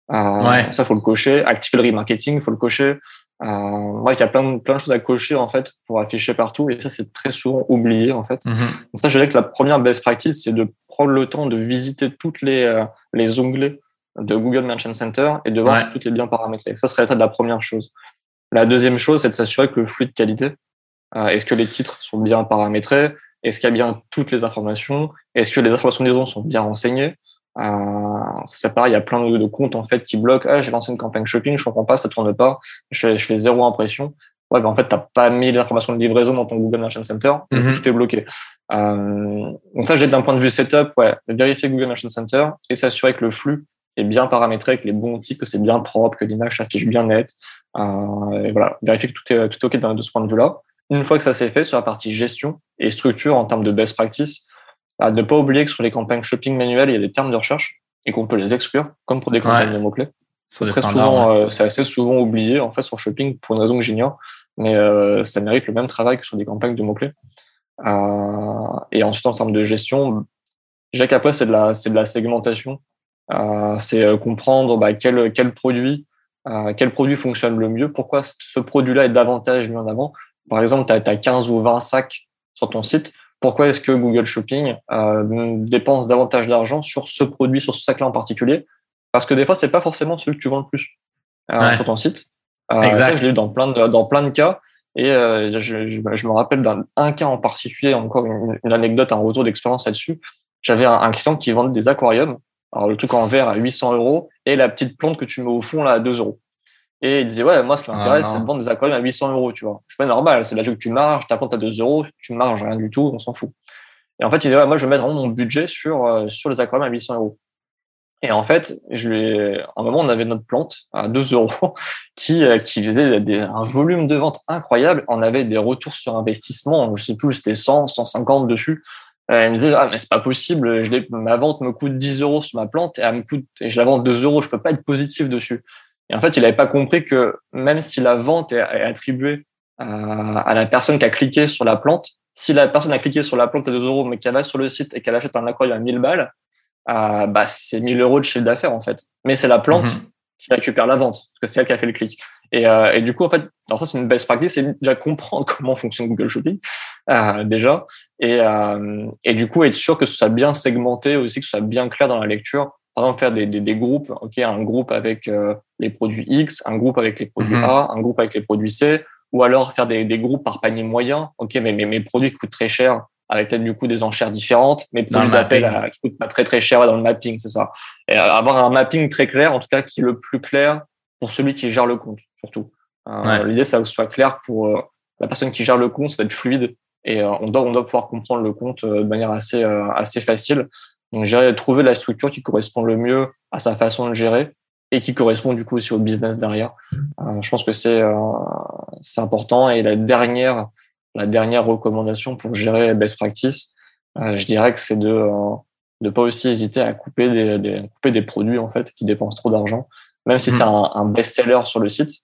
Ouais. Ça, faut le cocher. Activer le remarketing, faut le cocher. Euh, il y a plein de, plein de choses à cocher en fait pour afficher partout et ça c'est très souvent oublié en fait. Mm-hmm. Donc ça je dirais que la première best practice c'est de prendre le temps de visiter toutes les euh, les onglets de Google Merchant Center et de voir si tout est bien paramétré. Ça serait la première chose. La deuxième chose c'est de s'assurer que le flux de qualité, euh, est-ce que les titres sont bien paramétrés, est-ce qu'il y a bien toutes les informations, est-ce que les informations des zones sont bien renseignées? Euh, c'est pareil, il y a plein de, comptes en fait qui bloquent. Ah, j'ai lancé une campagne shopping, je comprends pas, ça tourne pas. Je, je fais zéro impression. Ouais, ben en fait, t'as pas mis l'information de livraison dans ton Google Merchant Center, mm tout est bloqué. Euh, donc ça, j'ai d'un point de vue setup, ouais, vérifier Google Merchant Center et s'assurer que le flux est bien paramétré, avec les bons outils, que c'est bien propre, que l'image s'affiche bien net. Euh, et voilà, vérifier que tout est, tout est OK de ce point de vue-là. Une fois que ça s'est fait, sur la partie gestion et structure en termes de best practice, à ne pas oublier que sur les campagnes shopping manuelles, il y a des termes de recherche et qu'on peut les exclure, comme pour des campagnes de mots-clés. C'est souvent, c'est assez souvent oublié en fait sur shopping pour une raison que j'ignore, mais ça mérite le même travail que sur des campagnes de mots-clés. et ensuite, en termes de gestion, dirais qu'après, c'est de, la, de la segmentation. c'est comprendre bah, quel, quel produit quel produit fonctionne le mieux, pourquoi ce produit-là est davantage mis en avant. Par exemple, tu as, 15 ou 20 sacs sur ton site. Pourquoi est-ce que Google Shopping euh, dépense davantage d'argent sur ce produit, sur ce sac-là en particulier? Parce que des fois, c'est pas forcément celui que tu vends le plus euh, sur ton site. Euh, exact. je l'ai eu dans plein de, dans plein de cas. Et je, je, me rappelle d'un cas en particulier, encore une, anecdote, un retour d'expérience là-dessus. J'avais un, un, client qui vendait des aquariums alors, le truc en verre à 800 euros et la petite plante que tu mets au fond là à 2 euros. Et il disait, ouais, moi, ce qui m'intéresse, ah, c'est de vendre des aquariums à 800 euros, tu vois. Je suis pas normal, c'est la que tu marges, ta plante à 2 euros, tu marges rien du tout, on s'en fout. Et en fait, il disait, ouais, moi, je vais mettre vraiment mon budget sur, euh, sur les aquariums à 800 euros. Et en fait, je lui à un moment, on avait notre plante à 2 euros qui, euh, qui faisait des, un volume de vente incroyable. On avait des retours sur investissement, je sais plus, c'était 100, 150 dessus. Euh, elle me disait ah mais c'est pas possible, je ma vente me coûte 10 euros sur ma plante et elle me coûte et je la vends 2 euros, je peux pas être positif dessus. Et en fait, il n'avait pas compris que même si la vente est, attribuée à, la personne qui a cliqué sur la plante, si la personne a cliqué sur la plante à 2 euros, mais qu'elle va sur le site et qu'elle achète un aquarium à 1000 balles, euh, bah, c'est 1000 euros de chiffre d'affaires en fait. Mais c'est la plante mhm. qui récupère la vente, parce que c'est elle qui a fait le clic. Et, euh, et, du coup, en fait, alors ça, c'est une best practice, c'est déjà comprendre comment fonctionne Google Shopping, euh, déjà. Et, euh, et du coup, être sûr que ce soit bien segmenté aussi, que ce soit bien clair dans la lecture. Par exemple, faire des, des, des groupes, ok, un groupe avec euh, les produits X, un groupe avec les produits mhm. A, un groupe avec les produits C, ou alors faire des, des groupes par panier moyen. Ok, mais, mais mes produits coûtent très cher, avec peut-être du coup des enchères différentes, mais produits d'appel qui coûtent pas très très cher dans le mapping, c'est ça. Et avoir un mapping très clair, en tout cas, qui est le plus clair pour celui qui gère le compte surtout. Euh, l'idée, c'est que ce soit clair pour euh, la personne qui gère le compte, ça doit être fluide et euh, on doit, on doit pouvoir comprendre le compte de manière assez, assez facile. Donc, j'ai trouver la structure qui correspond le mieux à sa façon de gérer et qui correspond du coup aussi au business derrière. je pense que c'est c'est important. Et la dernière, la dernière recommandation pour gérer best practice, je dirais que c'est de ne pas aussi hésiter à couper des, des, couper des produits en fait qui dépensent trop d'argent même si c'est hmm. un, best-seller sur le site.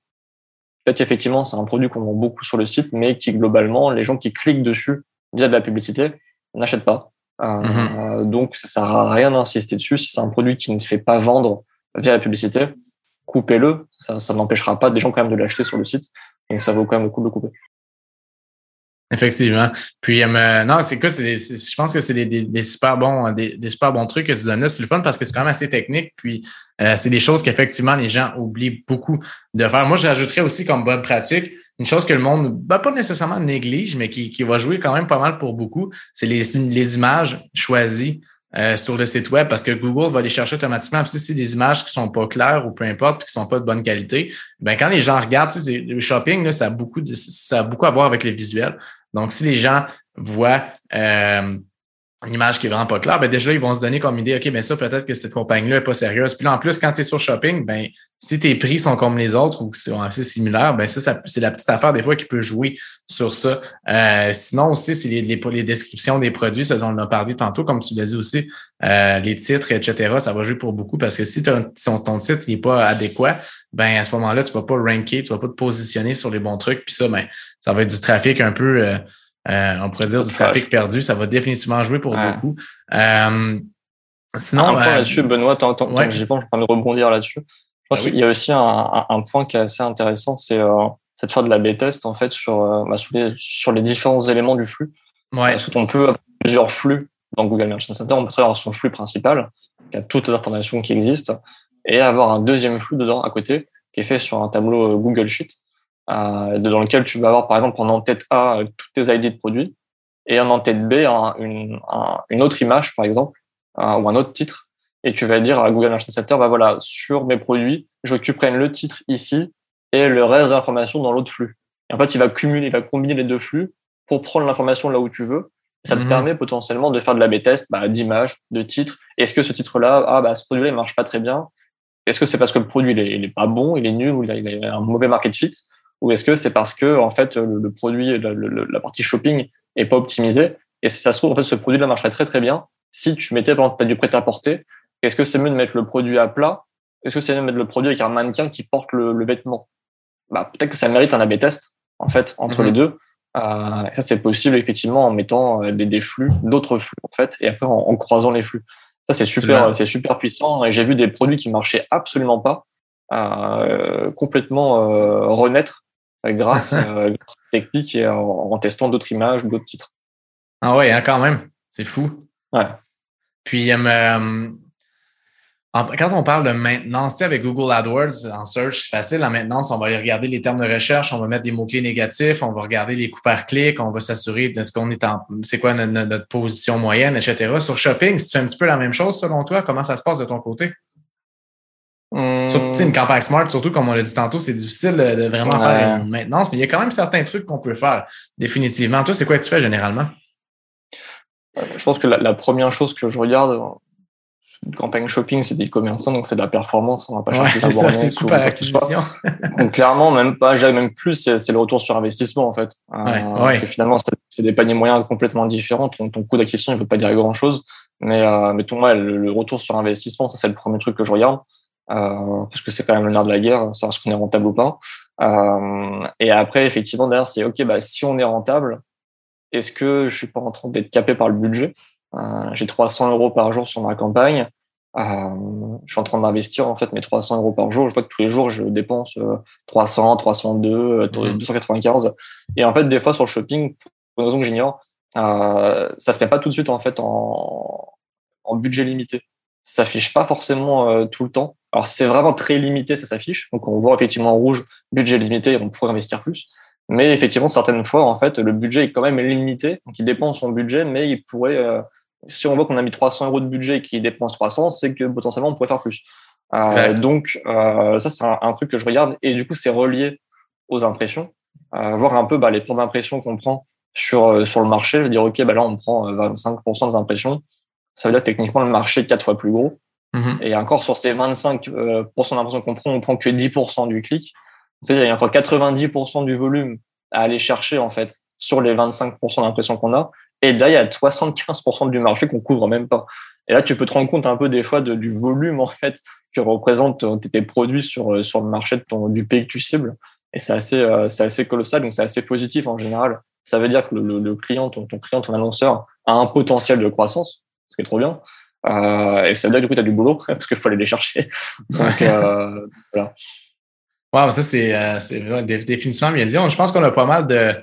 Peut-être effectivement, c'est un produit qu'on vend beaucoup sur le site, mais qui globalement, les gens qui cliquent dessus via de la publicité n'achètent pas. Euh, hmm. donc, ça sert à rien d'insister dessus. Si c'est un produit qui ne se fait pas vendre via la publicité, coupez-le. Ça, ça n'empêchera pas des gens quand même de l'acheter sur le site. Donc, ça vaut quand même le coup de le couper. Effectivement. Puis, euh, non, c'est quoi? C'est, je pense que c'est des, des, super bons, des, des, super bons trucs que tu donnes là. C'est le fun parce que c'est quand même assez technique. Puis, euh, c'est des choses qu'effectivement les gens oublient beaucoup de faire. Moi, j'ajouterais aussi comme bonne pratique une chose que le monde, ben, pas nécessairement néglige, mais qui, qui va jouer quand même pas mal pour beaucoup, c'est les, les images choisies euh, sur le site web parce que Google va les chercher automatiquement. si c'est des images qui sont pas claires ou peu importe, qui sont pas de bonne qualité, ben quand les gens regardent, le shopping, là, ça a beaucoup de, ça a beaucoup à voir avec les visuels. Donc, si les gens voient euh, une image qui est vraiment pas claire, ben déjà, ils vont se donner comme idée, OK, mais ça, peut-être que cette compagnie-là n'est pas sérieuse. Puis là, en plus, quand tu es sur shopping, ben, si tes prix sont comme les autres ou qui sont assez similaires, ben ça, c'est la petite affaire des fois qui peut jouer sur ça. Euh, sinon aussi, c'est les, les, les, descriptions des produits, ça dont on a parlé tantôt, comme tu l'as dit aussi, euh, les titres, etc., ça va jouer pour beaucoup parce que si ton, ton titre n'est pas adéquat, ben à ce moment-là, tu vas pas ranker, tu vas pas te positionner sur les bons trucs. Puis ça, ben, ça va être du trafic un peu. Euh, euh, on pourrait dire du trafic perdu, ça va définitivement jouer pour beaucoup. Euh, sinon, un point euh, là-dessus, Benoît, tant, tant, ouais. que j'y pense, je vais rebondir là-dessus. Je pense ben qu'il y a aussi un, un, point qui est assez intéressant, c'est euh, de faire de la B-test en fait sur, euh, bah, sur, les, sur, les, différents éléments du flux. Ouais. Parce qu'on peut avoir plusieurs flux dans Google Merchant Center, on peut avoir son flux principal, qui a toutes les informations qui existent, et avoir un deuxième flux dedans à côté, qui est fait sur un tableau Google Sheet dans lequel tu vas avoir, par exemple, en en-tête A, euh, toutes tes ID de produits, et en en-tête B, une, une, autre image, par exemple, ou un autre titre, et tu vas dire à Google Merchant Center, bah voilà, sur mes produits, je veux que tu prennes le titre ici et le reste de l'information dans l'autre flux. Et en fait, il va cumuler, il va combiner les deux flux pour prendre l'information là où tu veux. ça te mhm. permet potentiellement de faire de la B-test bah, d'images, de titres. Est-ce que ce titre-là, ah, bah, ce produit-là, il marche pas très bien? Est-ce que c'est parce que le produit, il est, il est, pas bon, il est nul, ou il a, il a un mauvais market fit? Ou est-ce que c'est parce que en fait le, produit, la, la, partie shopping est pas optimisée et si ça se trouve en fait ce produit-là marcherait très très bien si tu mettais par exemple as du prêt-à-porter. Est-ce que c'est mieux de mettre le produit à plat? Est-ce que c'est mieux de mettre le produit avec un mannequin qui porte le, vêtement? Bah, Peut-être que ça mérite un A-B test, en fait, entre les mhm. deux. Euh, ça, c'est possible, effectivement, en mettant euh, des, des flux, d'autres flux, en fait, et après en, croisant les flux. Ça, c'est super, c'est super puissant. Et j'ai vu des produits qui marchaient absolument pas, euh, complètement euh, renaître grâce, à cette technique et en, testant d'autres images, d'autres titres. Ah ouais, hein, quand même. C'est fou. Ouais. Puis, euh, quand on parle de maintenance, avec Google AdWords, en search, c'est facile. En maintenance, on va aller regarder les termes de recherche, on va mettre des mots-clés négatifs, on va regarder les coûts par clic, on va s'assurer de ce qu'on est en, c'est quoi notre, position moyenne, etc. Sur shopping, c'est un petit peu la même chose selon toi? Comment ça se passe de ton côté? Hum... une campagne smart, surtout comme on l'a dit tantôt, c'est difficile de vraiment faire une maintenance, mais il y a quand même certains trucs qu'on peut faire définitivement. Toi, c'est quoi que tu fais généralement? Je pense que la première chose que je regarde, une campagne shopping, c'est des commerçants, donc c'est de la performance. On va pas chercher ouais, ça, c'est coût à l'acquisition. donc clairement, même pas, même plus, c'est le retour sur investissement en fait. Euh, finalement, c'est des paniers moyens complètement différents. Ton, ton coût d'acquisition, il peut pas dire grand chose, mais euh, mais ton, le, retour sur investissement, ça c'est le premier truc que je regarde. Euh, parce que c'est quand même le nerf de la guerre, savoir ce qu'on est rentable ou pas. Euh, et après, effectivement, derrière, c'est OK, bah, si on est rentable, est-ce que je suis pas en train d'être capé par le budget? Euh, j'ai 300 euros par jour sur ma campagne. Euh, je suis en train d'investir en fait mes 300 euros par jour. Je vois que tous les jours je dépense 300, 302, 295. Et en fait, des fois sur le shopping, pour une raison que j'ignore, euh, ça se fait pas tout de suite en fait en, en budget limité. Ça s'affiche pas forcément euh, tout le temps. Alors c'est vraiment très limité, ça s'affiche. Donc on voit effectivement en rouge budget limité, on pourrait investir plus. Mais effectivement, certaines fois, en fait, le budget est quand même limité. Donc il dépend de son budget, mais il pourrait euh, si on voit qu'on a mis 300 euros de budget et qu'il dépense 300, c'est que potentiellement on pourrait faire plus. Euh, donc euh, ça c'est un, truc que je regarde et du coup c'est relié aux impressions, euh, voir un peu bah, les points d'impression qu'on prend sur euh, sur le marché, dire ok bah là on prend 25% des impressions, ça veut dire que techniquement le marché est quatre fois plus gros. Mm-hmm. Et encore sur ces 25% d'impressions qu'on prend, on prend que 10% du clic. C'est-à-dire il y a encore 90% du volume à aller chercher en fait sur les 25% d'impressions qu'on a. Et là, il y a 75% du marché qu'on couvre même pas. Et là, tu peux te rendre compte un peu des fois du volume en fait que représentent tes produits sur, euh, sur le marché du pays que tu cibles. Et c'est assez, euh, c'est assez colossal, donc c'est assez positif en général. Ça veut dire que le, le, client, ton, ton, client, ton annonceur a un potentiel de croissance, ce qui est trop bien. Euh, et ça veut dire que du coup, tu as du boulot parce qu'il faut aller les chercher. Donc, euh, voilà. Wow, ça, c'est, euh, c'est définitivement bien dit. Je pense qu'on a pas mal de,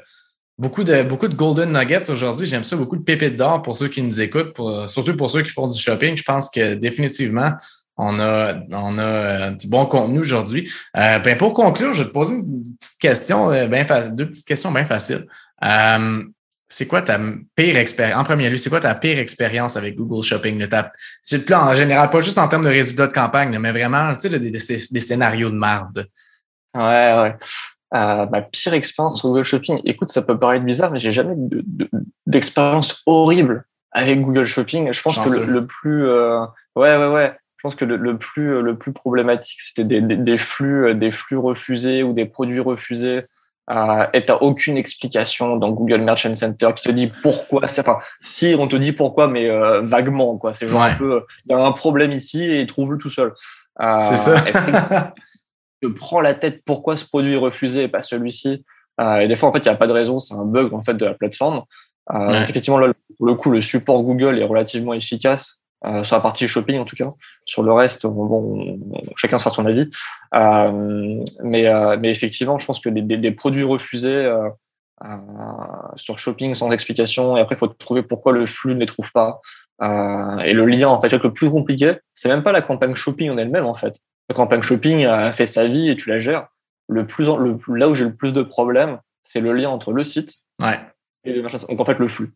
Beaucoup de, beaucoup de golden nuggets aujourd'hui. J'aime ça, beaucoup de pépites d'or pour ceux qui nous écoutent, pour, surtout pour ceux qui font du shopping. Je pense que définitivement, on a, on a euh, du bon contenu aujourd'hui. Euh, ben pour conclure, je vais te poser une petite question euh, facile, deux petites questions bien faciles. Euh, c'est quoi ta pire expérience? En premier lieu, c'est quoi ta pire expérience avec Google Shopping? C'est le plan en général, pas juste en termes de résultats de campagne, mais vraiment tu sais, des, des, des scénarios de merde. Ouais, ouais. Euh, ma pire expérience sur Google Shopping, écoute, ça peut paraître bizarre, mais j'ai jamais d'expérience horrible avec Google Shopping. Je pense que le, plus, euh, ouais, ouais, ouais. Je pense que le, plus, le plus problématique, c'était des, des, flux, des flux refusés ou des produits refusés. Euh, et t'as aucune explication dans Google Merchant Center qui te dit pourquoi. Enfin, si on te dit pourquoi, mais euh, vaguement, quoi. C'est genre un peu, il y a un problème ici et trouve-le tout seul. Euh, c'est ça. te prends la tête pourquoi ce produit est refusé et pas celui-ci? Euh, et des fois, en fait, il n'y a pas de raison, c'est un bug en fait de la plateforme. Effectivement, là, pour le coup, le support Google est relativement efficace euh, sur la partie shopping en tout cas. Sur le reste, bon, chacun sera son avis. Euh, mais, euh, mais effectivement, je pense que des, des, des produits refusés euh, sur shopping sans explication, et après, il faut trouver pourquoi le flux ne les trouve pas. et le lien, en fait, le plus compliqué, c'est même pas la campagne shopping en elle-même, en fait. La campagne shopping a fait sa vie et tu la gères. Le plus, le, là où j'ai le plus de problèmes, c'est le lien entre le site et le marché. Donc en fait, le flux.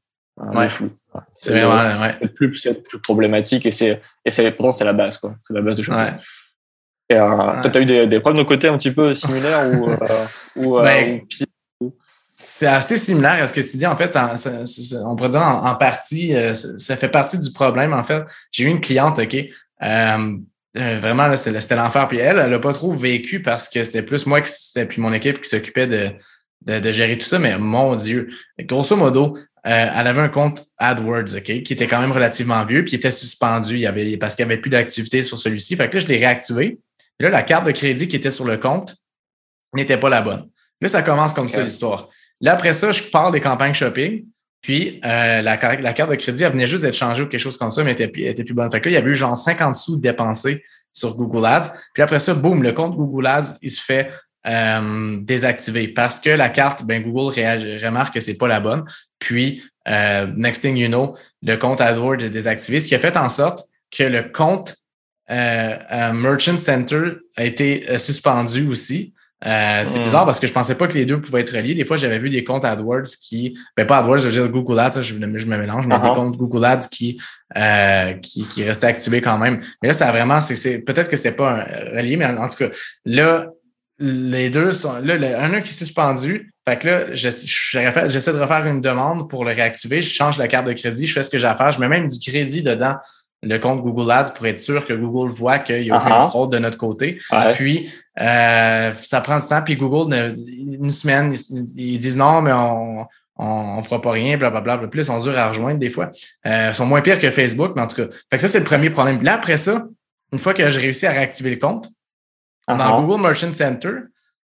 C'est vraiment ouais. le plus, plus problématique et c'est et c'est pourtant c'est la base quoi. C'est la base de. Et euh, toi, tu as eu des, des problèmes de côté un petit peu similaires ou, euh, ou, euh, ben, c'est assez similaire à ce que tu dis. En fait, on pourrait dire en, partie, ça, fait partie du problème. En fait, j'ai eu une cliente, OK, euh, vraiment, c'était l'enfer. Puis elle, elle n'a pas trop vécu parce que c'était plus moi qui puis mon équipe qui s'occupait de, de, gérer tout ça. Mais mon Dieu, grosso modo, euh, elle avait un compte AdWords, OK, qui était quand même relativement vieux, puis il était suspendu il y avait, parce qu'il n'y avait plus d'activité sur celui-ci. Fait que là, je l'ai réactivé. là, la carte de crédit qui était sur le compte n'était pas la bonne. Là, ça commence comme ça l'histoire. Là, après ça, je pars des campagnes shopping. Puis euh, la, la, carte de crédit, elle venait juste d'être changée ou quelque chose comme ça, mais elle était, était plus bonne. Fait que là, il y avait eu genre 50 sous dépensés sur Google Ads. Puis après ça, boum, le compte Google Ads, il se fait euh, parce que la carte, ben Google remarque que c'est pas la bonne. Puis, euh, next thing you know, le compte AdWords est désactivé, ce qui a fait en sorte que le compte euh, Merchant Center a été suspendu aussi. Euh, c'est hmm. bizarre parce que je pensais pas que les deux pouvaient être reliés. Des fois, j'avais vu des comptes AdWords qui, ben pas AdWords, je veux dire Google Ads, je, me mélange, mais des uh-huh. comptes Google Ads qui, euh, qui, qui restaient activés quand même. Mais là, ça a vraiment, c'est, peut-être que c'est pas relié, mais en, tout cas, là, les deux sont, là, le, un, qui est suspendu. Fait que là, j'essaie de refaire une demande pour le réactiver. Je change la carte de crédit, je fais ce que j'ai à faire. Je mets même du crédit dedans le compte Google Ads pour être sûr que Google voit qu'il y a aucune uh-huh. fraude de notre côté. Puis, euh, ça prend du temps. Puis Google, une semaine, ils, disent non, mais on on, fera pas rien, blablabla. Bla, Plus, ils sont durs à rejoindre des fois. Euh, ils sont moins pires que Facebook, mais en tout cas. Fait que ça, c'est le premier problème. Là, après ça, une fois que j'ai réussi à réactiver le compte, dans uh-huh. Google Merchant Center,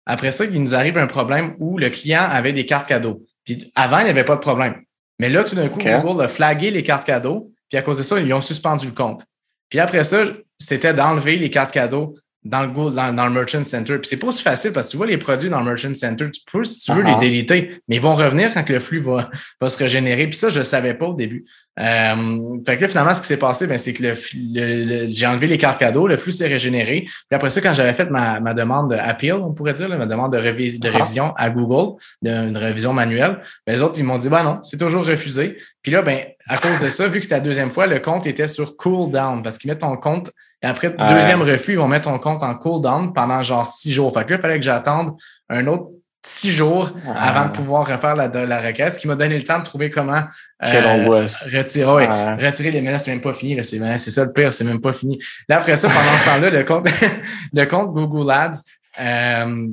après ça, il nous arrive un problème où le client avait des cartes cadeaux. Puis avant, il n'y avait pas de problème. Mais là, tout d'un coup, Google a flagué les cartes cadeaux puis à cause de ça, ils ont suspendu le compte. Puis après ça, c'était d'enlever les cartes cadeaux dans le, dans, dans le Merchant Center. Puis c'est pas aussi facile parce que tu vois les produits dans le Merchant Center, tu peux, si tu veux, les uh-huh. déliter, mais ils vont revenir quand le flux va, va se régénérer. Puis ça, je savais pas au début. Euh, fait que là, finalement, ce qui s'est passé, ben, c'est que le, j'ai enlevé les cartes cadeaux, le flux s'est régénéré. Puis après ça, quand j'avais fait ma, ma demande d'appeal, on pourrait dire, ma demande de, de uh-huh. révision à Google, une révision manuelle, ben, les autres, ils m'ont dit, ben non, c'est toujours refusé. Puis là, ben, à cause de ça, vu que c'était la deuxième fois, le compte était sur cool down parce qu'ils mettent ton compte et après, deuxième refus, ils vont mettre ton compte en cool down pendant genre six jours. Fait que là, il fallait que j'attende un autre six jours avant de pouvoir refaire la, la requête, ce qui m'a donné le temps de trouver comment euh, retirer, retirer les menaces, c'est même pas fini. C'est ça le pire, c'est même pas fini. Là, après ça, pendant ce temps-là, le compte, le compte Google Ads, euh,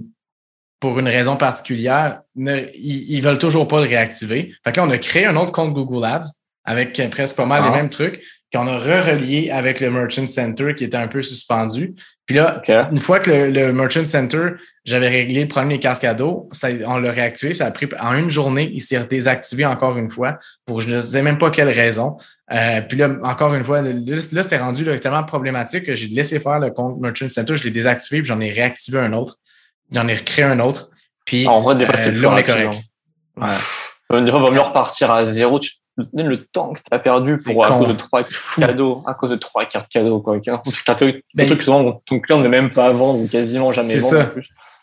pour une raison particulière, ils, ils veulent toujours pas le réactiver. Fait que là, on a créé un autre compte Google Ads avec presque pas mal les ah. mêmes trucs qu'on a re-relié avec le Merchant Center qui était un peu suspendu. Puis là, une fois que le, Merchant Center, j'avais réglé le problème des cartes cadeaux, ça, on l'a réactivé. Ça a pris en une journée, il s'est désactivé encore une fois pour je ne sais même pas quelle raison. Euh, puis là, encore une fois, là, c'était rendu tellement problématique que j'ai laissé faire le compte Merchant Center, je l'ai désactivé, puis j'en ai réactivé un autre. J'en ai recréé un autre. Puis en vrai, euh, là, on est correct. Ouais. il va mieux repartir à zéro. Tu le temps que tu as perdu pour à cause de trois cadeaux, à cause de trois cartes cadeaux, quoi. Un truc ben, que souvent ton client ne même pas vendre ou quasiment jamais vendre.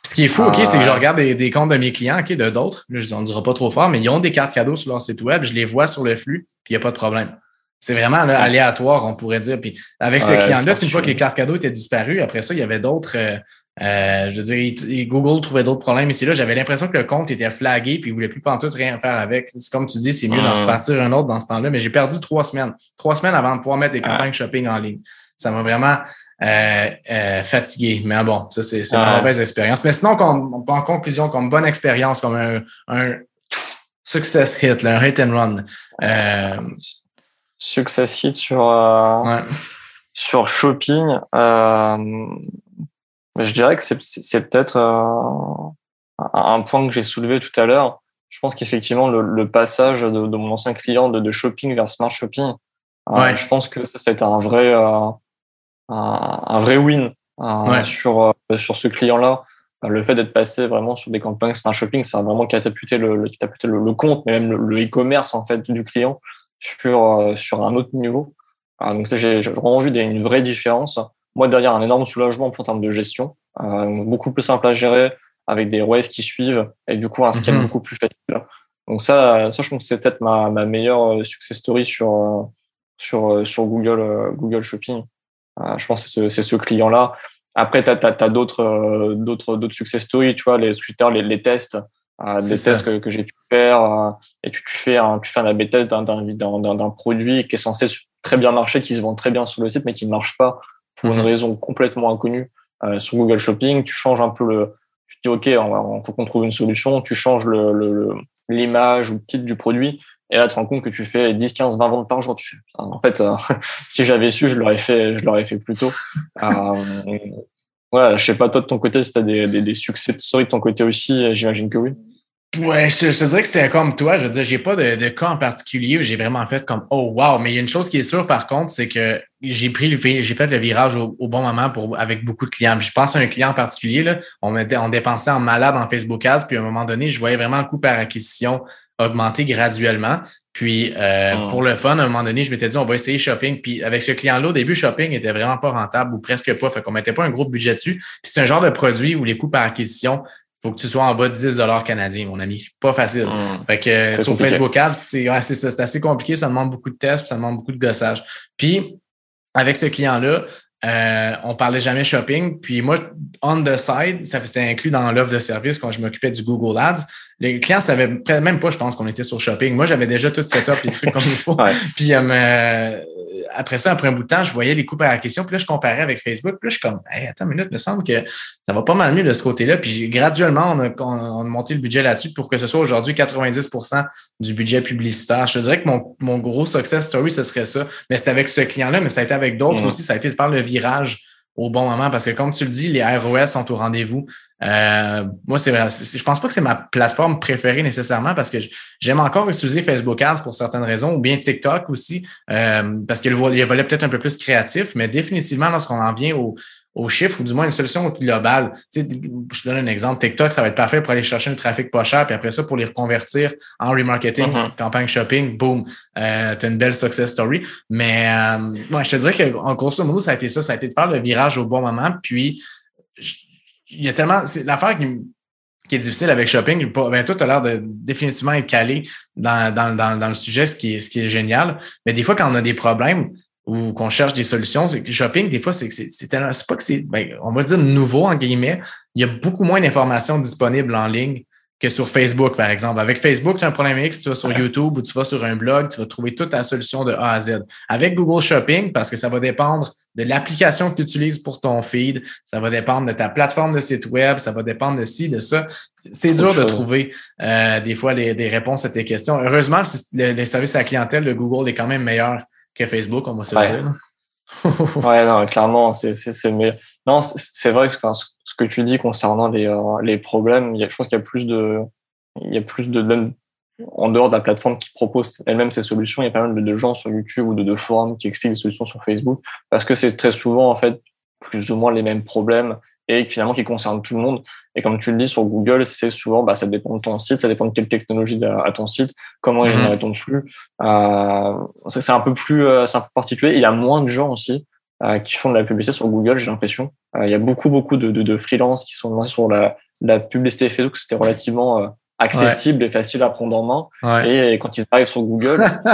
Ce qui est fou, ok, c'est que je regarde des, comptes de mes clients, ok, de d'autres, je ne dira pas trop fort, mais ils ont des cartes cadeaux sur leur site web, je les vois sur le flux, puis il n'y a pas de problème. C'est vraiment aléatoire, on pourrait dire. Puis avec ce client-là, une fois que les cartes cadeaux étaient disparues, après ça, il y avait d'autres. Euh, euh, je veux dire, Google trouvait d'autres problèmes ici là. J'avais l'impression que le compte était flagué puis il voulait plus tout rien faire avec. Comme tu dis, c'est mieux d'en repartir un autre dans ce temps-là. Mais j'ai perdu trois semaines. Trois semaines avant de pouvoir mettre des campagnes shopping en ligne. Ça m'a vraiment euh, euh, fatigué. Mais bon, ça, c'est une mauvaise expérience. Mais sinon, comme, en conclusion, comme bonne expérience, comme un, un success hit, un hit and run. Euh, success hit sur, euh, sur shopping. Euh, je dirais que c'est peut-être euh, un point que j'ai soulevé tout à l'heure. Je pense qu'effectivement, le, passage de, mon ancien client de, shopping vers smart shopping, euh, je pense que ça, ça un vrai, euh, un, vrai win sur, sur ce client-là. Le fait d'être passé vraiment sur des campagnes smart shopping, ça a vraiment catapulté le, catapulté le, compte, mais même le e-commerce en fait du client sur, sur un autre niveau. donc j'ai vraiment vu une vraie différence moi, derrière, un énorme soulagement en termes de gestion, euh, beaucoup plus simple à gérer, avec des ROES qui suivent, et du coup, un scale mhm. beaucoup plus facile. Donc ça, ça je pense que c'est peut-être ma, ma, meilleure euh, success story sur, euh, sur, sur Google, Google Shopping. je pense que c'est ce, ce client-là. Après, tu as, as, d'autres d'autres d'autres success stories, tu vois, les, les, les tests, des tests que, que j'ai pu faire, et tu, tu, fais un, tu fais un A-B test d'un produit qui est censé très bien marcher, qui se vend très bien sur le site, mais qui ne marche pas pour une raison complètement inconnue euh, sur Google Shopping. Tu changes un peu le. Tu dis, OK, on, faut qu'on trouve une solution. Tu changes le, l'image ou le titre du produit. Et là, tu te rends compte que tu fais 10, 15, 20 ventes par jour. Tu fais, en fait, euh, si j'avais su, je l'aurais fait, je l'aurais fait plus tôt. Euh, Ouais, je sais pas, toi de ton côté, si tu as des, des, des, succès de story de ton côté aussi, j'imagine que oui. Ouais, je, te dirais que c'est comme toi. Je veux dire, j'ai pas de, de, cas en particulier où j'ai vraiment fait comme oh wow. Mais il y a une chose qui est sûre par contre, c'est que j'ai pris le j'ai fait le virage au, bon moment pour avec beaucoup de clients. je pense à un client en particulier, là, on, mettait, on dépensait en malade en Facebook Ads, puis à un moment donné, je voyais vraiment le coût par acquisition augmenter graduellement. Puis euh, hmm. pour le fun, à un moment donné, je m'étais dit on va essayer shopping. Puis avec ce client-là, au début, shopping était vraiment pas rentable ou presque pas. Fait qu'on mettait pas un gros budget dessus. Puis c'est un genre de produit où les coûts par acquisition faut que tu sois en bas de 10 canadiens, mon ami. C'est pas facile. Hmm. Fait que sur Facebook Ads, c'est assez compliqué. Ça demande beaucoup de tests, ça demande beaucoup de gossage. Puis, avec ce client-là, euh, on parlait jamais shopping. Puis moi, on the side, ça c'était inclus dans l'offre de service quand je m'occupais du Google Ads. Les clients savaient même pas, je pense, qu'on était sur shopping. Moi, j'avais déjà tout set up, les trucs comme il faut. Puis euh, après ça, après un bout de temps, je voyais les coûts par question. Puis là, je comparais avec Facebook. Puis là, je suis comme, hey, attends une minute, il me semble que ça va pas mal mieux de ce côté-là. Puis graduellement, on a, on a, monté le budget là-dessus pour que ce soit aujourd'hui 90% du budget publicitaire. Je te dirais que mon, mon gros success story, ce serait ça. Mais c'était avec ce client-là, mais ça a été avec d'autres mm. aussi. Ça a été de faire le virage au bon moment parce que comme tu le dis, les ROS sont au rendez-vous. Euh, moi, c'est je pense pas que c'est ma plateforme préférée nécessairement parce que j'aime encore utiliser Facebook Ads pour certaines raisons ou bien TikTok aussi euh, parce qu'il y a volet peut-être un peu plus créatif, mais définitivement lorsqu'on en vient au, aux chiffres ou du moins une solution globale. Tu sais, je te donne un exemple. TikTok, ça va être parfait pour aller chercher un trafic pas cher, puis après ça, pour les reconvertir en remarketing, mm-hmm. campagne shopping, boom, euh, tu as une belle success story. Mais euh, moi, je te dirais qu'en grosso modo, ça a été ça, ça a été de faire le virage au bon moment. Puis, il y a tellement. C'est l'affaire qui, qui est difficile avec shopping. Ben, toi, tu as l'air de définitivement être calé dans, dans, dans, dans, le sujet, ce qui, est, ce qui est génial. Mais des fois, quand on a des problèmes, ou qu'on cherche des solutions, c'est que shopping, des fois, c'est c'est pas que c'est, ben, on va dire nouveau, en guillemets. Il y a beaucoup moins d'informations disponibles en ligne que sur Facebook, par exemple. Avec Facebook, tu as un problème X, tu vas sur YouTube ou tu vas sur un blog, tu vas trouver toute ta solution de A à Z. Avec Google Shopping, parce que ça va dépendre de l'application que tu utilises pour ton feed, ça va dépendre de ta plateforme de site web, ça va dépendre de ci, de ça. C'est dur de trouver euh, des fois les, des réponses à tes questions. Heureusement, les services à la clientèle de Google est quand même meilleur que Facebook, on va se dire. ouais, non, clairement, c'est mieux. Non, c'est vrai que ce que tu dis concernant les, euh, les problèmes, il y a, je pense qu'il y a plus de, il y a plus de, en dehors de la plateforme qui propose elle-même ses solutions, il y a pas mal de, gens sur YouTube ou de, de forums qui expliquent les solutions sur Facebook parce que c'est très souvent, en fait, plus ou moins les mêmes problèmes et finalement qui concerne tout le monde. Et comme tu le dis sur Google, c'est souvent, bah, ça dépend de ton site, ça dépend de quelle technologie à ton site, comment est mhm. généré ton flux. Euh, c'est un peu plus, euh, c'est un peu particulier. Il y a moins de gens aussi euh, qui font de la publicité sur Google, j'ai l'impression. Euh, il y a beaucoup, beaucoup de, de, de freelances qui sont lancés sur la, la publicité Facebook. C'était relativement euh, accessible et facile à prendre en main. Et quand ils arrivent sur Google,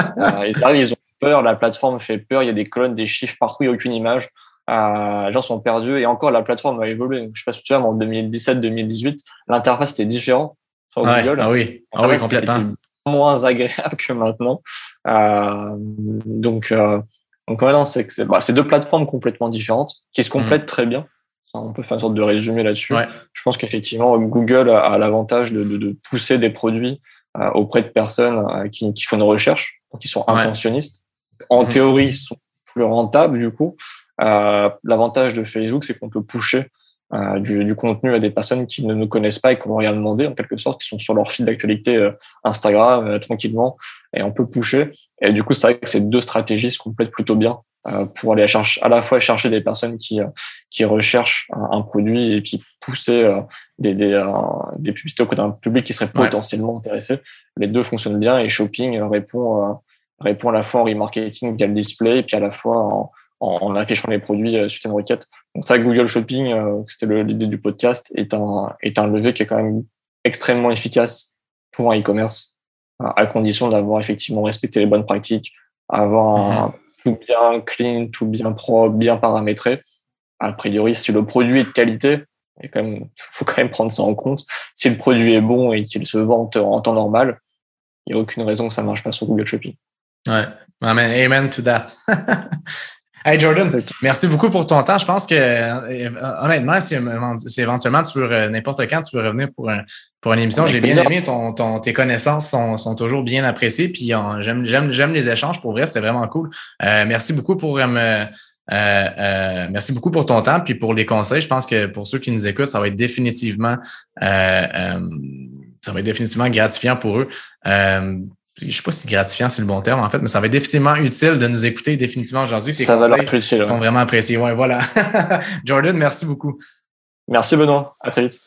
ils arrivent, ils ont peur, la plateforme fait peur, il y a des colonnes, des chiffres partout, il n'y a aucune image euh, les gens sont perdus et encore la plateforme a évolué. Je sais pas si tu vois, en 2017-2018, l'interface était différent sur Google. Ah oui, ah oui complètement. Moins agréable que maintenant. Euh, donc, euh, donc ouais, c'est que c'est bah, deux plateformes complètement différentes qui se complètent mhm. très bien. On peut faire une sorte de résumé là-dessus. Je pense qu'effectivement, Google a, l'avantage de, de, de, pousser des produits euh, auprès de personnes euh, qui, qui, font une recherche, qui sont intentionnistes. En mhm. théorie, ils sont plus rentables du coup, euh, l'avantage de Facebook, c'est qu'on peut pusher euh, du, du, contenu à des personnes qui ne nous connaissent pas et qui n'ont rien demandé, en quelque sorte, qui sont sur leur fil d'actualité euh, Instagram tranquillement, et on peut pusher. Et du coup, c'est vrai que ces deux stratégies se complètent plutôt bien pour aller à la fois chercher des personnes qui, qui recherchent un, produit et puis pousser des, des, des publicités auprès d'un public qui serait potentiellement intéressé. Les deux fonctionnent bien et Shopping répond, répond à la fois en remarketing via le display et puis à la fois en, en, affichant les produits euh, suite à une requête. Donc ça, Google Shopping, euh, c'était l'idée du podcast, est un, est un levier qui est quand même extrêmement efficace pour un e-commerce, à condition d'avoir effectivement respecté les bonnes pratiques, avoir mhm. Tout bien clean, tout bien propre, bien paramétré. A priori, si le produit est de qualité, il faut quand même prendre ça en compte. Si le produit est bon et qu'il se vend en temps normal, il n'y a aucune raison que ça ne marche pas sur Google Shopping. Ouais. Amen, amen to that. Hey Jordan, merci beaucoup pour ton temps. Je pense que euh, honnêtement, si, éventuellement tu veux euh, n'importe quand tu veux revenir pour, un, pour une émission, j'ai bien aimé ton, ton, tes connaissances sont, sont toujours bien appréciées. Puis j'aime les échanges. Pour vrai, c'était vraiment cool. Euh, merci beaucoup pour me merci beaucoup pour ton temps puis pour les conseils. Je pense que pour ceux qui nous écoutent, ça va être définitivement ça va être définitivement gratifiant pour eux. Je ne sais pas si gratifiant c'est le bon terme en fait, mais ça va être définitivement utile de nous écouter définitivement aujourd'hui. Ça va l'apprécier. sont vraiment appréciés. Ouais, voilà. Jordan, merci beaucoup. Merci Benoît. À très vite.